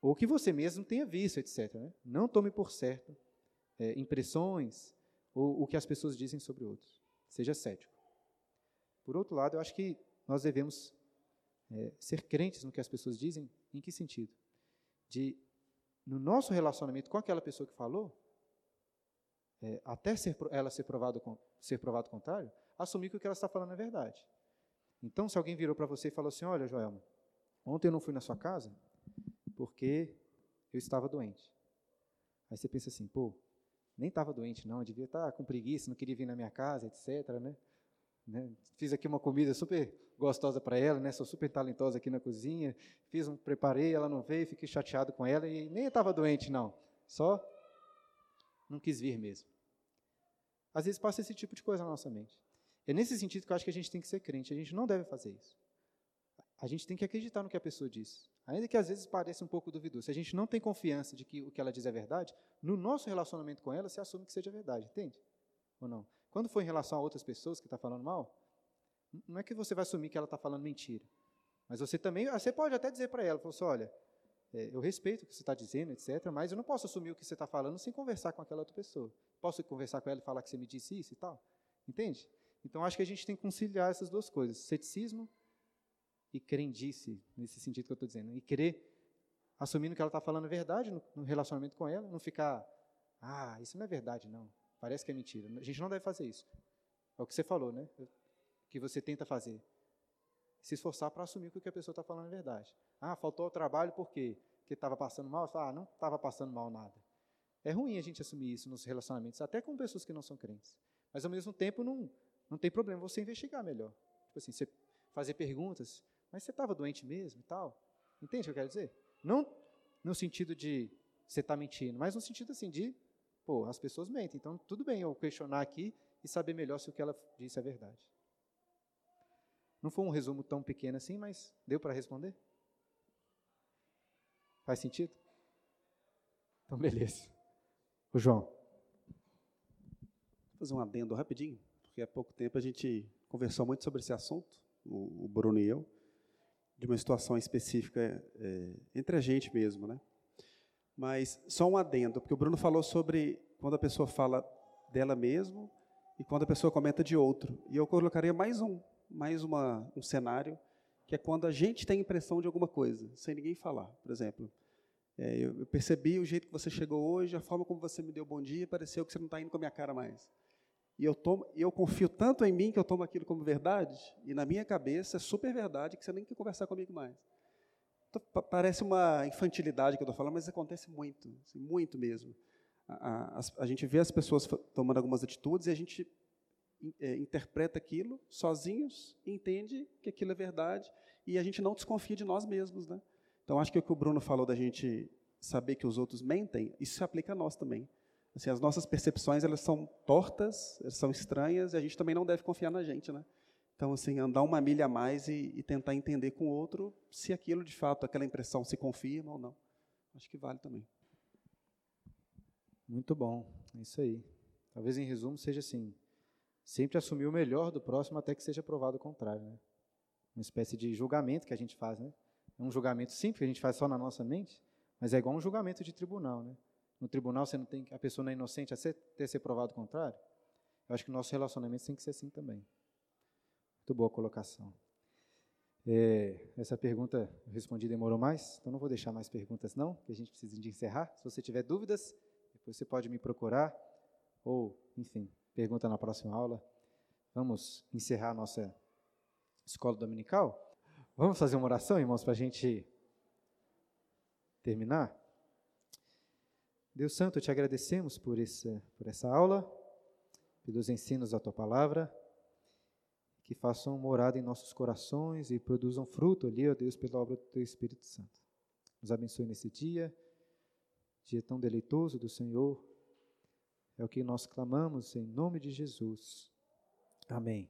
ou que você mesmo tenha visto, etc. Né? Não tome por certo é, impressões ou o que as pessoas dizem sobre outros. Seja cético. Por outro lado, eu acho que nós devemos é, ser crentes no que as pessoas dizem. Em que sentido? De, no nosso relacionamento com aquela pessoa que falou, é, até ser, ela ser provado, ser provado contrário, assumir que o que ela está falando é verdade. Então, se alguém virou para você e falou assim: Olha, Joelma, ontem eu não fui na sua casa porque eu estava doente. Aí você pensa assim: pô, nem estava doente, não, eu devia estar tá com preguiça, não queria vir na minha casa, etc. Né? né? Fiz aqui uma comida super gostosa para ela, né? sou super talentosa aqui na cozinha, fiz um, preparei, ela não veio, fiquei chateado com ela e nem estava doente, não, só não quis vir mesmo. Às vezes passa esse tipo de coisa na nossa mente. É nesse sentido que eu acho que a gente tem que ser crente. A gente não deve fazer isso. A gente tem que acreditar no que a pessoa diz. Ainda que às vezes pareça um pouco duvidoso. Se a gente não tem confiança de que o que ela diz é verdade, no nosso relacionamento com ela, se assume que seja verdade. Entende? Ou não? Quando for em relação a outras pessoas que está falando mal, não é que você vai assumir que ela está falando mentira. Mas você também, você pode até dizer para ela, assim, olha, é, eu respeito o que você está dizendo, etc., mas eu não posso assumir o que você está falando sem conversar com aquela outra pessoa. Posso conversar com ela e falar que você me disse isso e tal? Entende? Então, acho que a gente tem que conciliar essas duas coisas, ceticismo e crendice, nesse sentido que eu estou dizendo. E querer, assumindo que ela está falando a verdade no, no, relacionamento com ela, não ficar, ah, isso não é verdade, não, parece que é mentira. A gente não deve fazer isso. É o que você falou, né? Que você tenta fazer. Se esforçar para assumir que o que a pessoa está falando é verdade. Ah, faltou o trabalho por quê? Porque estava passando mal? Ah, não estava passando mal nada. É ruim a gente assumir isso nos relacionamentos, até com pessoas que não são crentes. Mas, ao mesmo tempo, não, não tem problema você investigar melhor. Tipo assim, você fazer perguntas, mas você estava doente mesmo e tal? Entende o que eu quero dizer? Não no sentido de você está mentindo, mas no sentido assim de, pô, as pessoas mentem, então tudo bem eu questionar aqui e saber melhor se o que ela disse é verdade. Não foi um resumo tão pequeno assim, mas deu para responder? Faz sentido? Então, beleza. O João. Vou fazer um adendo rapidinho porque há pouco tempo a gente conversou muito sobre esse assunto, o, Bruno e eu, de uma situação específica é, entre a gente mesmo, né? Mas só um adendo, porque o Bruno falou sobre quando a pessoa fala dela mesmo e quando a pessoa comenta de outro. E eu colocaria mais um, mais uma, um cenário, que é quando a gente tem impressão de alguma coisa, sem ninguém falar. Por exemplo, é, eu, eu percebi o jeito que você chegou hoje, a forma como você me deu bom dia, pareceu que você não está indo com a minha cara mais. E eu, tomo, eu confio tanto em mim que eu tomo aquilo como verdade, e na minha cabeça é super verdade que você nem quer conversar comigo mais. parece uma infantilidade que eu estou falando, mas acontece muito, assim, muito mesmo. A, a, a, gente vê as pessoas tomando algumas atitudes e a gente é, interpreta aquilo sozinhos, entende que aquilo é verdade e a gente não desconfia de nós mesmos, né? Então acho que o que o Bruno falou da gente saber que os outros mentem, isso se aplica a nós também. Assim, as nossas percepções elas são tortas, elas são estranhas e a gente também não deve confiar na gente, né? Então, assim, andar uma milha a mais e, e, tentar entender com o outro se aquilo, de fato, aquela impressão se confirma ou não. Acho que vale também. Muito bom, é isso aí. Talvez, em resumo, seja assim, sempre assumir o melhor do próximo até que seja provado o contrário, né? Uma espécie de julgamento que a gente faz, né? É um julgamento simples que a gente faz só na nossa mente, mas é igual um julgamento de tribunal, né? No tribunal você não tem a pessoa não é inocente até ser provado o contrário. Eu acho que nosso relacionamento tem que ser assim também. Muito boa colocação. É, essa pergunta eu respondi demorou mais, então não vou deixar mais perguntas não, que a gente precisa de encerrar. Se você tiver dúvidas, depois você pode me procurar, ou, enfim, pergunta na próxima aula. Vamos encerrar a nossa escola dominical? Vamos fazer uma oração, irmãos, para a gente terminar? Deus Santo, te agradecemos por essa, por essa aula, pelos ensinos da tua palavra que façam morada em nossos corações e produzam fruto ali, ó Deus, pela obra do Teu Espírito Santo. Nos abençoe nesse dia, dia tão deleitoso do Senhor. É o que nós clamamos em nome de Jesus. Amém.